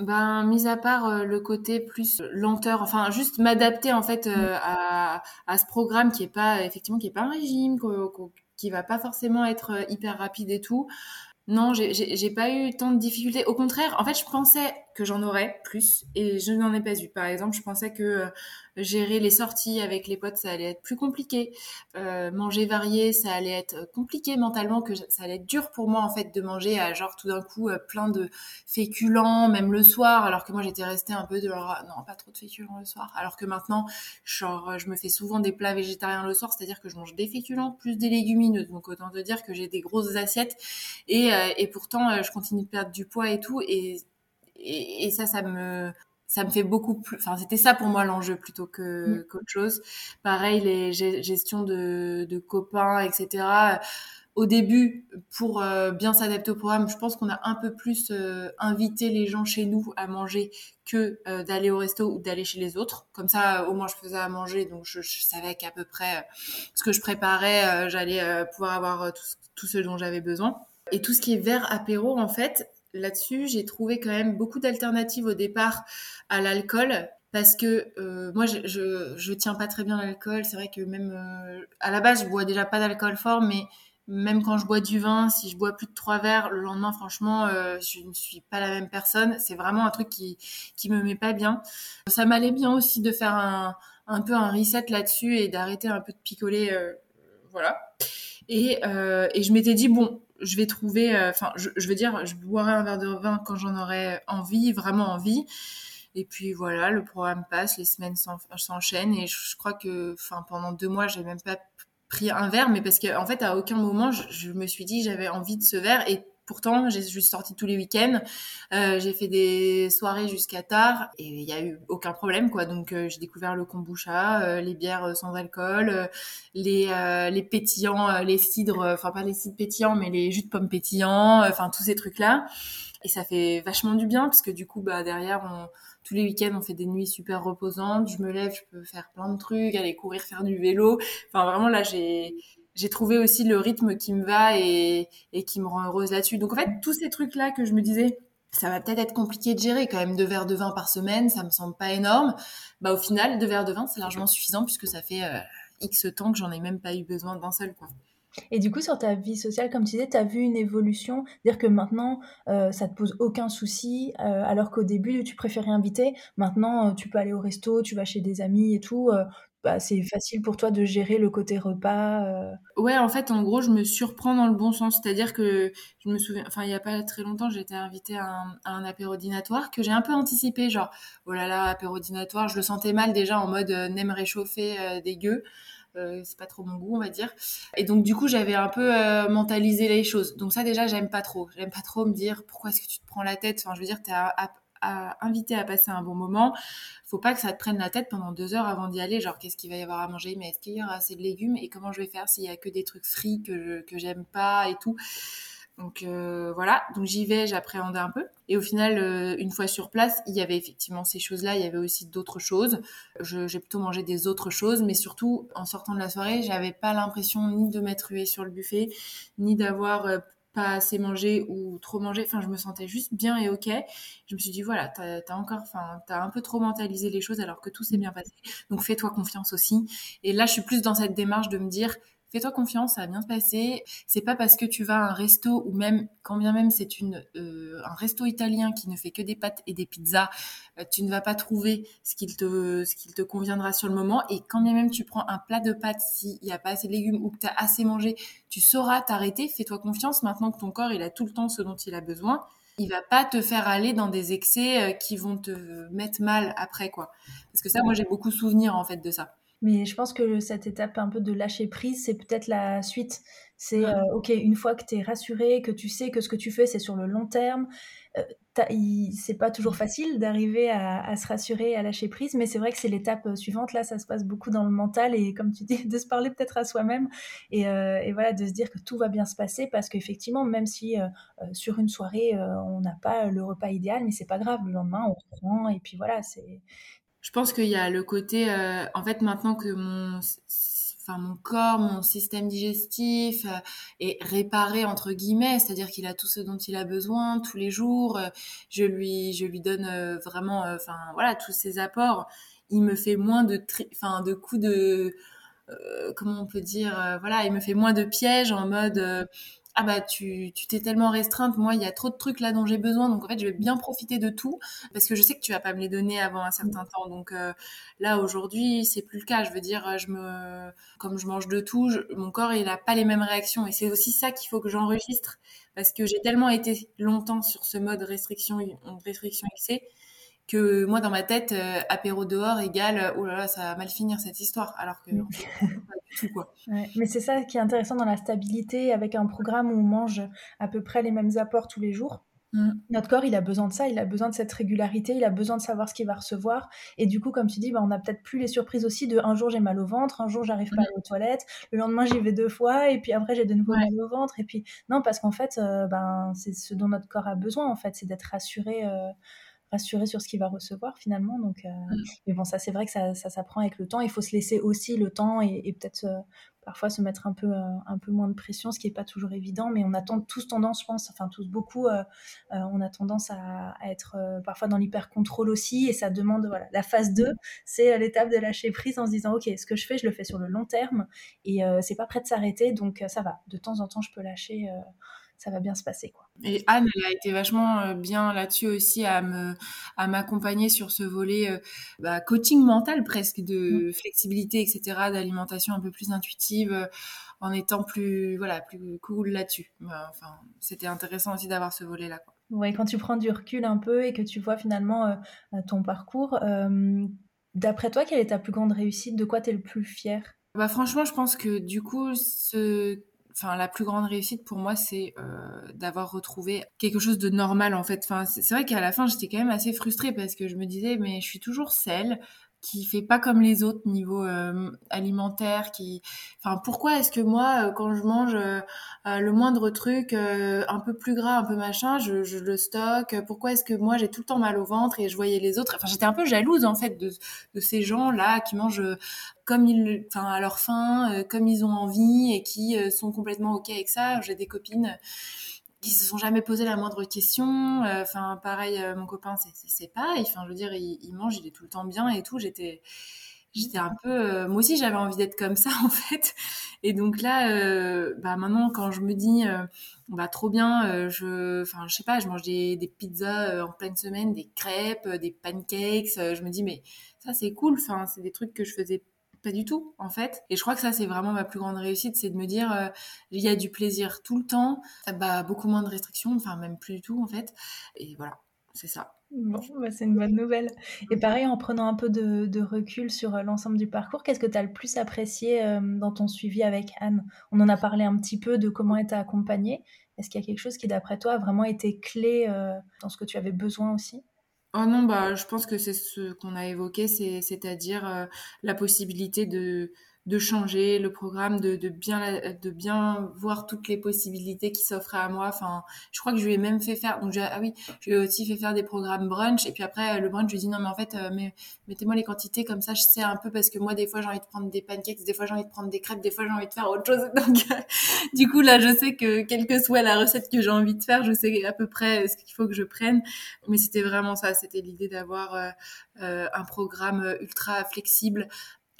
Ben, mis à part euh, le côté plus lenteur, enfin juste m'adapter en fait euh, à, à ce programme qui est pas effectivement qui est pas un régime, qui va pas forcément être hyper rapide et tout. Non, j'ai pas eu tant de difficultés. Au contraire, en fait, je pensais que j'en aurais plus et je n'en ai pas eu. Par exemple, je pensais que euh, gérer les sorties avec les potes, ça allait être plus compliqué. Euh, manger varié, ça allait être compliqué mentalement, que ça allait être dur pour moi en fait de manger à genre tout d'un coup euh, plein de féculents, même le soir, alors que moi j'étais restée un peu de genre non pas trop de féculents le soir, alors que maintenant genre je me fais souvent des plats végétariens le soir, c'est-à-dire que je mange des féculents plus des légumineuses, donc autant te dire que j'ai des grosses assiettes et, et pourtant je continue de perdre du poids et tout et et, ça, ça me, ça me fait beaucoup plus. Enfin, c'était ça pour moi l'enjeu plutôt que mm. qu'autre chose. Pareil, les gestions de, de copains, etc. Au début, pour euh, bien s'adapter au programme, je pense qu'on a un peu plus euh, invité les gens chez nous à manger que euh, d'aller au resto ou d'aller chez les autres. Comme ça, au moins, je faisais à manger, donc je, je savais qu'à peu près ce que je préparais, j'allais pouvoir avoir tout, tout ce dont j'avais besoin. Et tout ce qui est verre apéro, en fait, là-dessus, j'ai trouvé quand même beaucoup d'alternatives au départ à l'alcool parce que euh, moi je, je, tiens pas très bien l'alcool. C'est vrai que même euh, à la base je bois déjà pas d'alcool fort mais même quand je bois du vin si je bois plus de trois verres le lendemain franchement euh, je ne suis pas la même personne. C'est vraiment un truc qui qui me met pas bien. Ça m'allait bien aussi de faire un un peu un reset là-dessus et d'arrêter un peu de picoler voilà. Et, et je m'étais dit bon je vais trouver, euh, enfin, je, veux dire, je boirai un verre de vin quand j'en aurai envie, vraiment envie. Et puis voilà, le programme passe, les semaines s'enchaînent et je, crois que, enfin, pendant deux mois, j'ai même pas pris un verre, mais parce qu'en en fait, à aucun moment, je, je me suis dit j'avais envie de ce verre et Pourtant, j'ai juste sorti tous les week-ends. Euh, j'ai fait des soirées jusqu'à tard et il n'y a eu aucun problème, quoi. Donc, euh, j'ai découvert le kombucha, euh, les bières sans alcool, les, les pétillants, les cidres, enfin pas les cidres pétillants, mais les jus de pommes pétillants, enfin tous ces trucs-là. Et ça fait vachement du bien parce que du coup, bah derrière, on, tous les week-ends, on fait des nuits super reposantes. Je me lève, je peux faire plein de trucs, aller courir, faire du vélo. Enfin, vraiment, là, j'ai j'ai trouvé aussi le rythme qui me va et, qui me rend heureuse là-dessus. Donc en fait, tous ces trucs-là que je me disais, ça va peut-être être compliqué de gérer quand même deux verres de vin par semaine, ça me semble pas énorme. Bah au final, deux verres de vin, c'est largement suffisant puisque ça fait euh, X temps que j'en ai même pas eu besoin d'un seul quoi. Et du coup, sur ta vie sociale, comme tu disais, tu as vu une évolution, dire que maintenant, euh, ça te pose aucun souci, euh, alors qu'au début, tu préférais inviter. Maintenant, euh, tu peux aller au resto, tu vas chez des amis et tout. Bah, c'est facile pour toi de gérer le côté repas. Euh. Ouais, en fait, en gros, je me surprends dans le bon sens. C'est-à-dire que je me souviens, enfin, il y a pas très longtemps, j'ai été invitée à un, à un apérodinatoire que j'ai un peu anticipé, genre, oh là là, apérodinatoire, je le sentais mal déjà en mode euh, nem réchauffé euh, dégueu. Euh, c'est pas trop mon goût, on va dire. Et donc, du coup, j'avais un peu mentalisé les choses. Donc, ça, déjà, j'aime pas trop. J'aime pas trop me dire pourquoi est-ce que tu te prends la tête. Enfin, je veux dire, t'es à inviter à passer un bon moment. Faut pas que ça te prenne la tête pendant deux heures avant d'y aller. Genre, qu'est-ce qu'il va y avoir à manger? Mais est-ce qu'il y aura assez de légumes? Et comment je vais faire s'il y a que des trucs frits que, que j'aime pas et tout? Donc euh, voilà, donc j'y vais, j'appréhendais un peu. Et au final, euh, une fois sur place, il y avait effectivement ces choses-là, il y avait aussi d'autres choses. J'ai plutôt mangé des autres choses, mais surtout, en sortant de la soirée, j'avais pas l'impression ni de m'être ruée sur le buffet, ni d'avoir euh, pas assez mangé ou trop mangé. Enfin, je me sentais juste bien et ok. Je me suis dit, voilà, t'as as encore, enfin, t'as un peu trop mentalisé les choses alors que tout s'est bien passé. Donc, fais-toi confiance aussi. Et là, je suis plus dans cette démarche de me dire, fais-toi confiance, ça va bien se passer. C'est pas parce que tu vas à un resto ou même, quand bien même c'est une euh, un resto italien qui ne fait que des pâtes et des pizzas, euh, tu ne vas pas trouver ce qu'il te conviendra sur le moment. Et quand bien même tu prends un plat de pâtes s'il y a pas assez de légumes ou que tu as assez mangé, tu sauras t'arrêter. Fais-toi confiance maintenant que ton corps il a tout le temps ce dont il a besoin. Il va pas te faire aller dans des excès euh, qui vont te mettre mal après quoi. Parce que ça, moi j'ai beaucoup souvenir en fait de ça. Mais je pense que cette étape un peu de lâcher prise, c'est peut-être la suite. C'est euh, ok, une fois que tu es rassuré, que tu sais que ce que tu fais, c'est sur le long terme, euh, c'est pas toujours facile d'arriver à, se rassurer, à lâcher prise, mais c'est vrai que c'est l'étape euh, suivante. Là, ça se passe beaucoup dans le mental et comme tu dis, de se parler peut-être à soi-même et, euh, et, voilà, de se dire que tout va bien se passer parce qu'effectivement, même si sur une soirée, on n'a pas le repas idéal, mais c'est pas grave, le lendemain, on reprend et puis voilà, c'est je pense qu'il y a le côté, euh, en fait, maintenant que mon, enfin mon corps, mon système digestif euh, est réparé entre guillemets, c'est-à-dire qu'il a tout ce dont il a besoin tous les jours. Euh, je lui, je lui donne vraiment, enfin voilà, tous ses apports. Il me fait moins de, enfin de coups de, comment on peut dire, voilà, il me fait moins de pièges en mode ah bah tu t'es tellement restreinte. Moi il y a trop de trucs là dont j'ai besoin. Donc en fait je vais bien profiter de tout parce que je sais que tu vas pas me les donner avant un certain temps. Donc euh, là aujourd'hui c'est plus le cas. Je veux dire je me comme je mange de tout mon corps il a pas les mêmes réactions. Et c'est aussi ça qu'il faut que j'enregistre parce que j'ai tellement été longtemps sur ce mode restriction restriction excès que moi dans ma tête euh, apéro dehors égale oh là là ça va mal finir cette histoire alors que pas du tout quoi. mais c'est ça qui est intéressant dans la stabilité avec un programme où on mange à peu près les mêmes apports tous les jours. Mmh. Notre corps, il a besoin de ça, il a besoin de cette régularité, il a besoin de savoir ce qu'il va recevoir. Et du coup, comme tu dis, bah, on a peut-être plus les surprises aussi de un jour j'ai mal au ventre, un jour j'arrive pas à aller aux toilettes, le lendemain j'y vais deux fois, et puis après j'ai de nouveau mal au ventre. Et puis non, parce qu'en fait, euh, ben, c'est ce dont notre corps a besoin, en fait, c'est d'être rassuré. Euh, rassuré sur ce qu'il va recevoir finalement. Donc, euh, mmh. mais bon, ça c'est vrai que ça, ça s'apprend avec le temps. Il faut se laisser aussi le temps et, peut-être euh, parfois se mettre un peu, euh, un peu moins de pression, ce qui n'est pas toujours évident. Mais on a tous tendance, je pense, enfin tous beaucoup, on a tendance à, être parfois dans l'hyper-contrôle aussi. Et ça demande, voilà, la phase 2, c'est l'étape de lâcher prise en se disant, OK, ce que je fais, je le fais sur le long terme et c'est pas prêt de s'arrêter. Donc ça va, de temps en temps, je peux lâcher ça va bien se passer. Quoi. Et Anne, elle a été vachement euh, bien là-dessus aussi à me à m'accompagner sur ce volet euh, bah, coaching mental presque de mm. flexibilité, etc., d'alimentation un peu plus intuitive, euh, en étant plus voilà plus cool là-dessus. Bah, enfin, c'était intéressant aussi d'avoir ce volet-là. Oui, quand tu prends du recul un peu et que tu vois finalement ton parcours, d'après toi, quelle est ta plus grande réussite? De quoi tu es le plus fier? Bah franchement, je pense que du coup, ce enfin la plus grande réussite pour moi c'est euh, d'avoir retrouvé quelque chose de normal en fait. Enfin c'est vrai qu'à la fin j'étais quand même assez frustrée parce que je me disais mais je suis toujours celle qui fait pas comme les autres niveau euh, alimentaire qui enfin pourquoi est-ce que moi euh, quand je mange euh, le moindre truc un peu plus gras un peu machin je, je le stocke? Pourquoi est-ce que moi j'ai tout le temps mal au ventre et je voyais les autres? Enfin j'étais un peu jalouse en fait de, de ces gens là qui mangent comme ils enfin à leur faim comme ils ont envie et qui sont complètement ok avec ça. J'ai des copines qui se sont jamais posé la moindre question. Euh, enfin, pareil, euh, mon copain, c'est pas. Enfin, je veux dire, il, mange, il est tout le temps bien et tout. J'étais, j'étais un peu. Euh, moi aussi, j'avais envie d'être comme ça, en fait. Et donc là, bah maintenant, quand je me dis, bah trop bien, je, enfin, je sais pas, je mange des, des pizzas en pleine semaine, des crêpes, des pancakes. je me dis, mais ça, c'est cool. Enfin, c'est des trucs que je faisais pas du tout en fait. Et je crois que ça c'est vraiment ma plus grande réussite, c'est de me dire euh, il y a du plaisir tout le temps, ça bat beaucoup moins de restrictions, enfin même plus du tout en fait. Et voilà, c'est ça. Bon, bah c'est une bonne nouvelle. Et pareil, en prenant un peu de, recul sur euh, l'ensemble du parcours, qu'est-ce que tu as le plus apprécié euh, dans ton suivi avec Anne? On en a parlé un petit peu de comment elle t'a accompagnée. Est-ce qu'il y a quelque chose qui, d'après toi, a vraiment été clé dans ce que tu avais besoin aussi? Oh non, bah, je pense que c'est ce qu'on a évoqué, c'est, c'est-à-dire euh, la possibilité de, de changer le programme, de, de, bien, de bien voir toutes les possibilités qui s'offraient à moi. Enfin, je crois que je lui ai même fait faire, donc ah oui, je lui ai aussi fait faire des programmes brunch. Et puis après, le brunch, je lui ai dit non, mais en fait, euh, mettez-moi les quantités comme ça, je sais un peu parce que moi, des fois, j'ai envie de prendre des pancakes, des fois, j'ai envie de prendre des crêpes, des fois, j'ai envie de faire autre chose. Donc, du coup, là, je sais que quelle que soit la recette que j'ai envie de faire, je sais à peu près ce qu'il faut que je prenne. Mais c'était vraiment ça, c'était l'idée d'avoir euh, euh, un programme ultra flexible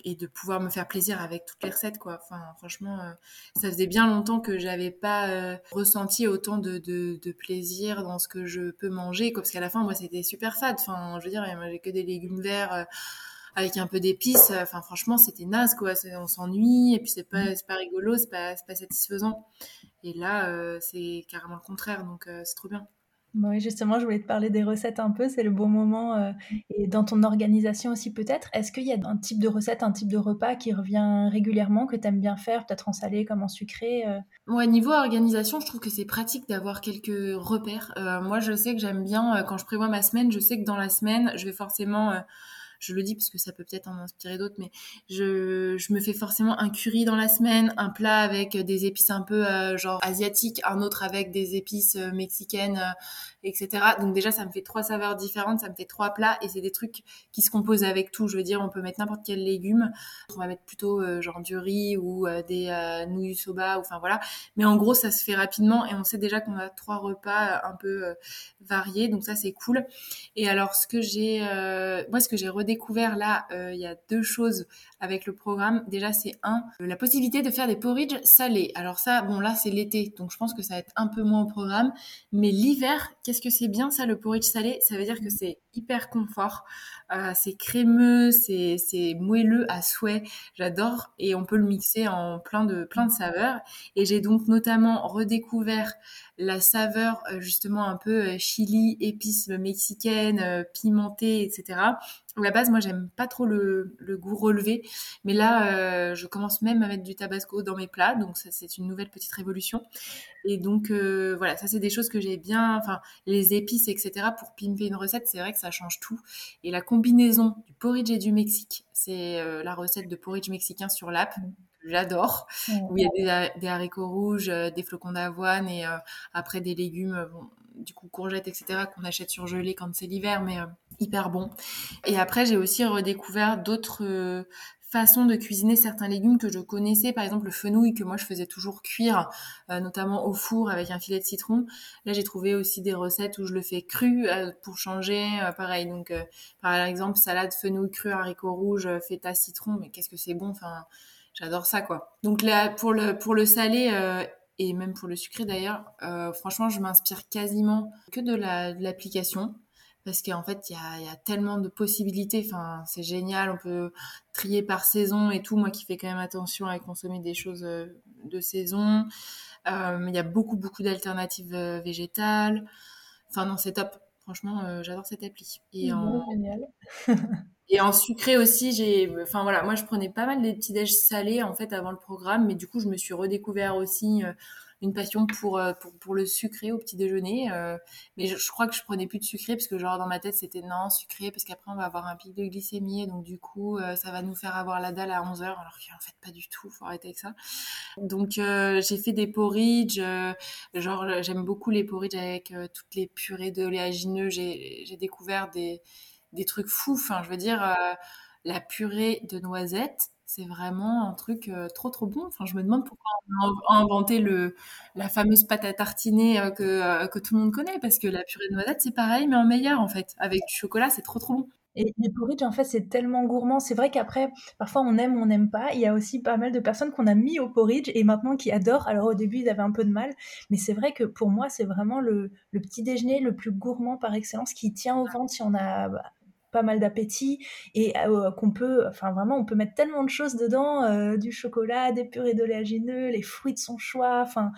et de pouvoir me faire plaisir avec toutes les recettes quoi. Enfin franchement euh, ça faisait bien longtemps que j'avais pas euh, ressenti autant de, de, de, plaisir dans ce que je peux manger quoi, parce qu'à la fin moi c'était super fade. Enfin je veux dire j'ai que des légumes verts euh, avec un peu d'épices. Enfin franchement c'était naze quoi. On s'ennuie et puis c'est pas c'est pas rigolo c'est pas c'est pas satisfaisant. Et là c'est carrément le contraire. Donc c'est trop bien oui, justement, je voulais te parler des recettes un peu, c'est le bon moment. Euh, et dans ton organisation aussi peut-être, est-ce qu'il y a un type de recette, un type de repas qui revient régulièrement, que tu aimes bien faire, peut-être en salé comme en sucré euh? Ouais, niveau organisation, je trouve que c'est pratique d'avoir quelques repères. Euh, moi, je sais que j'aime bien, quand je prévois ma semaine, je sais que dans la semaine, je vais forcément je le dis parce que ça peut peut-être en inspirer d'autres, mais je, me fais forcément un curry dans la semaine, un plat avec des épices un peu euh, genre asiatiques, un autre avec des épices euh, mexicaines, euh, etc. Donc déjà, ça me fait trois saveurs différentes, ça me fait trois plats et c'est des trucs qui se composent avec tout. Je veux dire, on peut mettre n'importe quel légume, on va mettre plutôt genre du riz ou des nouilles soba, enfin voilà. Mais en gros, ça se fait rapidement et on sait déjà qu'on a trois repas un peu variés, donc ça c'est cool. Et alors, ce que j'ai, moi, ce que j'ai redécouvert redécouvert là, il y a deux choses avec le programme. Déjà, c'est un, la possibilité de faire des porridge salés. Alors ça, bon là, c'est l'été, donc je pense que ça va être un peu moins au programme. Mais l'hiver, qu'est-ce que c'est bien ça, le porridge salé? Ça veut dire que c'est hyper confort. Euh, c'est crémeux, c'est, moelleux à souhait. J'adore et on peut le mixer en plein de plein saveurs. Et j'ai donc notamment redécouvert la saveur euh, justement un peu euh, chili, épices mexicaines, pimentées, etc. À la base, moi, j'aime pas trop le, le, goût relevé, mais là, je commence même à mettre du tabasco dans mes plats, donc ça, c'est une nouvelle petite révolution. Et donc, voilà, ça, c'est des choses que j'ai bien, enfin, les épices, etc. Pour pimper une recette, c'est vrai que ça change tout. Et la combinaison du porridge et du Mexique, c'est euh, la recette de porridge mexicain sur l'app. J'adore, où il y a des, haricots rouges, euh, des flocons d'avoine et euh, après des légumes, du coup courgettes, etc., qu'on achète surgelés quand c'est l'hiver, mais hyper bon. Et après, j'ai aussi redécouvert d'autres façon de cuisiner certains légumes que je connaissais, par exemple le fenouil que moi je faisais toujours cuire, euh, notamment au four avec un filet de citron. Là j'ai trouvé aussi des recettes où je le fais cru euh, pour changer, euh, pareil. Donc par exemple salade fenouil cru, haricots rouges, feta citron, mais qu'est-ce que c'est bon, enfin j'adore ça quoi. Donc là pour le pour le salé et même pour le sucré d'ailleurs, franchement je m'inspire quasiment que de l'application parce qu'en fait, il y a, y a, tellement de possibilités. Enfin, c'est génial. On peut trier par saison et tout. Moi qui fais quand même attention à consommer des choses euh, de saison. Euh, il y a beaucoup, beaucoup d'alternatives euh, végétales. Enfin, non, c'est top. Franchement, j'adore cette appli. Et en... Génial. et en sucré aussi, j'ai, enfin voilà, moi je prenais pas mal des petits déj salés en fait avant le programme, mais du coup je me suis redécouvert aussi une passion pour, euh, pour, pour, le sucré au petit déjeuner. Euh, mais je, crois que je prenais plus de sucré parce que genre dans ma tête c'était non, sucré parce qu'après on va avoir un pic de glycémie et donc du coup euh, ça va nous faire avoir la dalle à 11h alors qu'en fait pas du tout, faut arrêter avec ça. Donc j'ai fait des porridge, genre j'aime beaucoup les porridge avec toutes les purées d'oléagineux. J'ai découvert des, des trucs fous, enfin je veux dire la purée de noisettes c'est vraiment un truc euh, trop trop bon. Enfin, je me demande pourquoi on a inventé le, la fameuse pâte à tartiner euh, que, euh, que tout le monde connaît, parce que la purée de noisette, c'est pareil, mais en meilleur en fait. Avec du chocolat, c'est trop trop bon. Et les porridge, en fait, c'est tellement gourmand. C'est vrai qu'après, parfois, on aime, on n'aime pas. Il y a aussi pas mal de personnes qu'on a mis au porridge et maintenant qui adorent. Alors, au début, ils avaient un peu de mal. Mais c'est vrai que pour moi, c'est vraiment le, le, petit déjeuner le plus gourmand par excellence qui tient au ventre si on a bah, pas mal d'appétit et euh, qu'on peut, enfin vraiment, on peut mettre tellement de choses dedans, euh, du chocolat, des purées d'oléagineux, les fruits de son choix, enfin,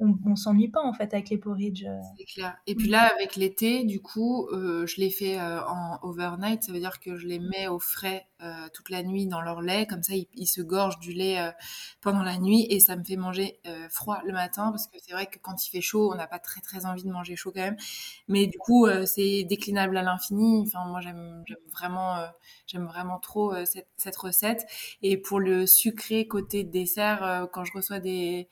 on, on s'ennuie pas en fait avec les porridge. Euh. C'est clair. Et puis là, avec l'été, du coup, je les fais en overnight, ça veut dire que je les mets au frais toute la nuit dans leur lait, comme ça ils, se gorgent du lait pendant la nuit et ça me fait manger froid le matin parce que c'est vrai que quand il fait chaud, on n'a pas très très envie de manger chaud quand même. Mais du coup, c'est déclinable à l'infini. Enfin, moi j'aime vraiment, euh, j'aime vraiment trop euh, cette, cette, recette. Et pour le sucré côté dessert, euh, quand je reçois des,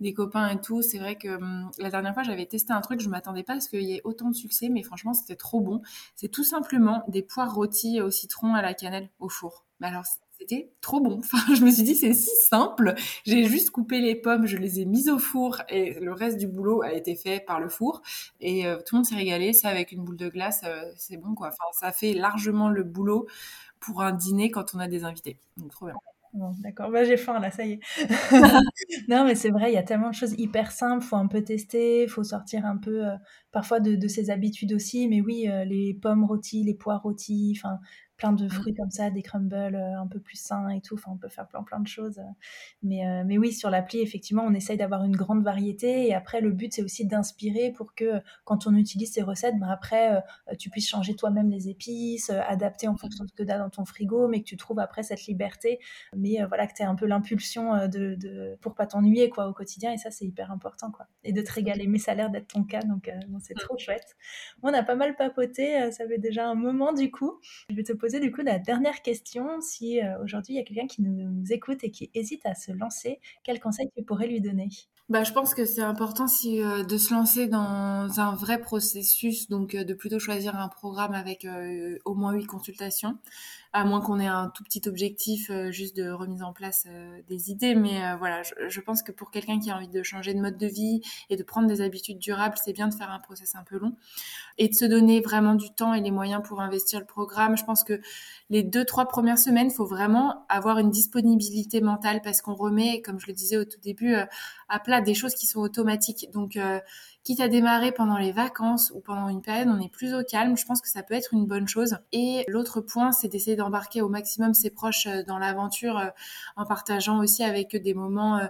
des copains et tout, c'est vrai que hum, la dernière fois j'avais testé un truc, je m'attendais pas à ce qu'il y ait autant de succès, mais franchement c'était trop bon. C'est tout simplement des poires rôties au citron à la cannelle au four. Mais alors c'était trop bon. Enfin, je me suis dit, c'est si simple. J'ai juste coupé les pommes, je les ai mises au four et le reste du boulot a été fait par le four. Et euh, tout le monde s'est régalé. Ça, avec une boule de glace, euh, c'est bon, quoi. Enfin, ça fait largement le boulot pour un dîner quand on a des invités. Donc, trop bien. Bon, d'accord, bah, j'ai faim là, ça y est. non, mais c'est vrai, il y a tellement de choses hyper simples, faut un peu tester, faut sortir un peu euh, parfois de, de, ses habitudes aussi. Mais oui, les pommes rôties, les pois rôtis, enfin, plein de mmh. fruits comme ça, des crumbles euh, un peu plus sains et tout. Enfin, on peut faire plein plein de choses. Euh. Mais, euh, mais oui, sur l'appli, effectivement, on essaye d'avoir une grande variété. Et après, le but, c'est aussi d'inspirer pour que quand on utilise ces recettes, ben après, tu puisses changer toi-même les épices, adapter en fonction de ce que tu as dans ton frigo, mais que tu trouves après cette liberté. Mais voilà, que tu aies un peu l'impulsion de, de, pour pas t'ennuyer quoi, au quotidien. Et ça, c'est hyper important. Quoi. Et de te régaler. Mais ça a l'air d'être ton cas, donc c'est trop chouette. On a pas mal papoté. ça fait déjà un moment du coup. Je vais te poser du coup la dernière question. Si euh, aujourd'hui il y a quelqu'un qui nous, écoute et qui hésite à se lancer, quel conseil tu pourrais lui donner? Bah, je pense que c'est important euh, de se lancer dans un vrai processus, donc euh, de plutôt choisir un programme avec au moins huit consultations. À moins qu'on ait un tout petit objectif euh, juste de remise en place euh, des idées. Mais euh, voilà, je, pense que pour quelqu'un qui a envie de changer de mode de vie et de prendre des habitudes durables, c'est bien de faire un process un peu long et de se donner vraiment du temps et les moyens pour investir le programme. Je pense que les deux, trois premières semaines, il faut vraiment avoir une disponibilité mentale parce qu'on remet, comme je le disais au tout début, à plat des choses qui sont automatiques. Donc, quitte à démarrer pendant les vacances ou pendant une période, on est plus au calme. Je pense que ça peut être une bonne chose. Et l'autre point, c'est d'essayer d'embarquer au maximum ses proches euh, dans l'aventure euh, en partageant aussi avec eux des moments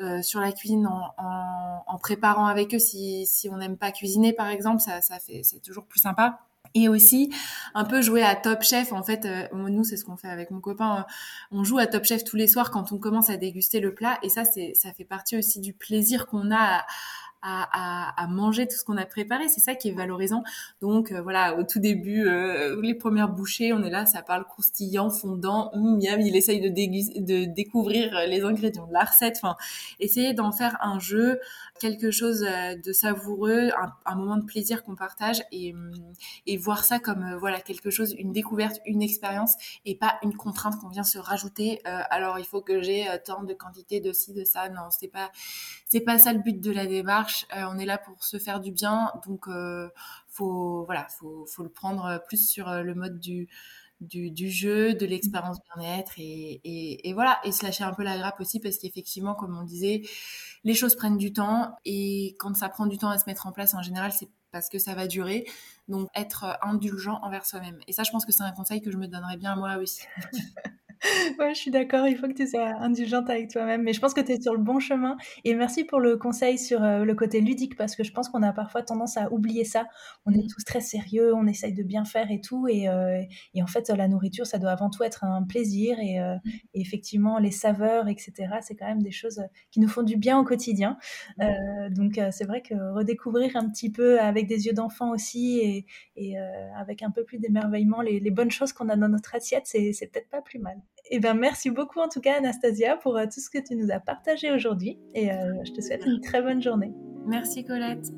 euh, sur la cuisine, en, préparant avec eux si, on n'aime pas cuisiner par exemple, ça, fait c'est toujours plus sympa. Et aussi un peu jouer à Top Chef. En fait, nous c'est ce qu'on fait avec mon copain. on joue à Top Chef tous les soirs quand on commence à déguster le plat. Et ça, c'est ça fait partie aussi du plaisir qu'on a à, à, manger tout ce qu'on a préparé. C'est ça qui est valorisant. Donc euh, voilà, au tout début, euh, les premières bouchées, on est là, ça parle croustillant, fondant, hum, miam, il essaye de, de découvrir les ingrédients de la recette. Enfin, essayer d'en faire un jeu, quelque chose euh, de savoureux, un, moment de plaisir qu'on partage et, hum, et voir ça comme voilà quelque chose, une découverte, une expérience et pas une contrainte qu'on vient se rajouter. alors il faut que j'ai tant de quantité de ci, de ça. Non, c'est pas c'est pas ça le but de la démarche. Euh, on est là pour se faire du bien, donc euh, faut voilà, faut, le prendre plus sur euh, le mode du jeu, de l'expérience bien-être et, voilà, et se lâcher un peu la grappe aussi parce qu'effectivement, comme on disait, les choses prennent du temps et quand ça prend du temps à se mettre en place, en général, c'est parce que ça va durer. Donc, être indulgent envers soi-même. Et ça, je pense que c'est un conseil que je me donnerais bien moi aussi. Ouais, je suis d'accord, il faut que tu sois indulgente avec toi-même, mais je pense que tu es sur le bon chemin et merci pour le conseil sur, euh, le côté ludique parce que je pense qu'on a parfois tendance à oublier ça. On est mmh. tous très sérieux, on essaye de bien faire et tout et euh, et en fait, la nourriture, ça doit avant tout être un plaisir et euh, mmh. effectivement les saveurs etc c'est quand même des choses, qui nous font du bien au quotidien. Mmh. donc c'est vrai que redécouvrir un petit peu avec des yeux d'enfant aussi et et avec un peu plus d'émerveillement les les bonnes choses qu'on a dans notre assiette, c'est peut-être pas plus mal. Eh bien, merci beaucoup en tout cas, Anastasia, pour euh, tout ce que tu nous as partagé aujourd'hui. Et euh, je te souhaite une très bonne journée. Merci, Colette.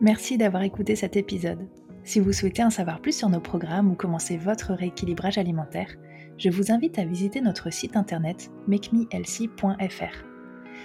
Merci d'avoir écouté cet épisode. Si vous souhaitez en savoir plus sur nos programmes ou commencer votre rééquilibrage alimentaire, je vous invite à visiter notre site internet makemehealthy.fr.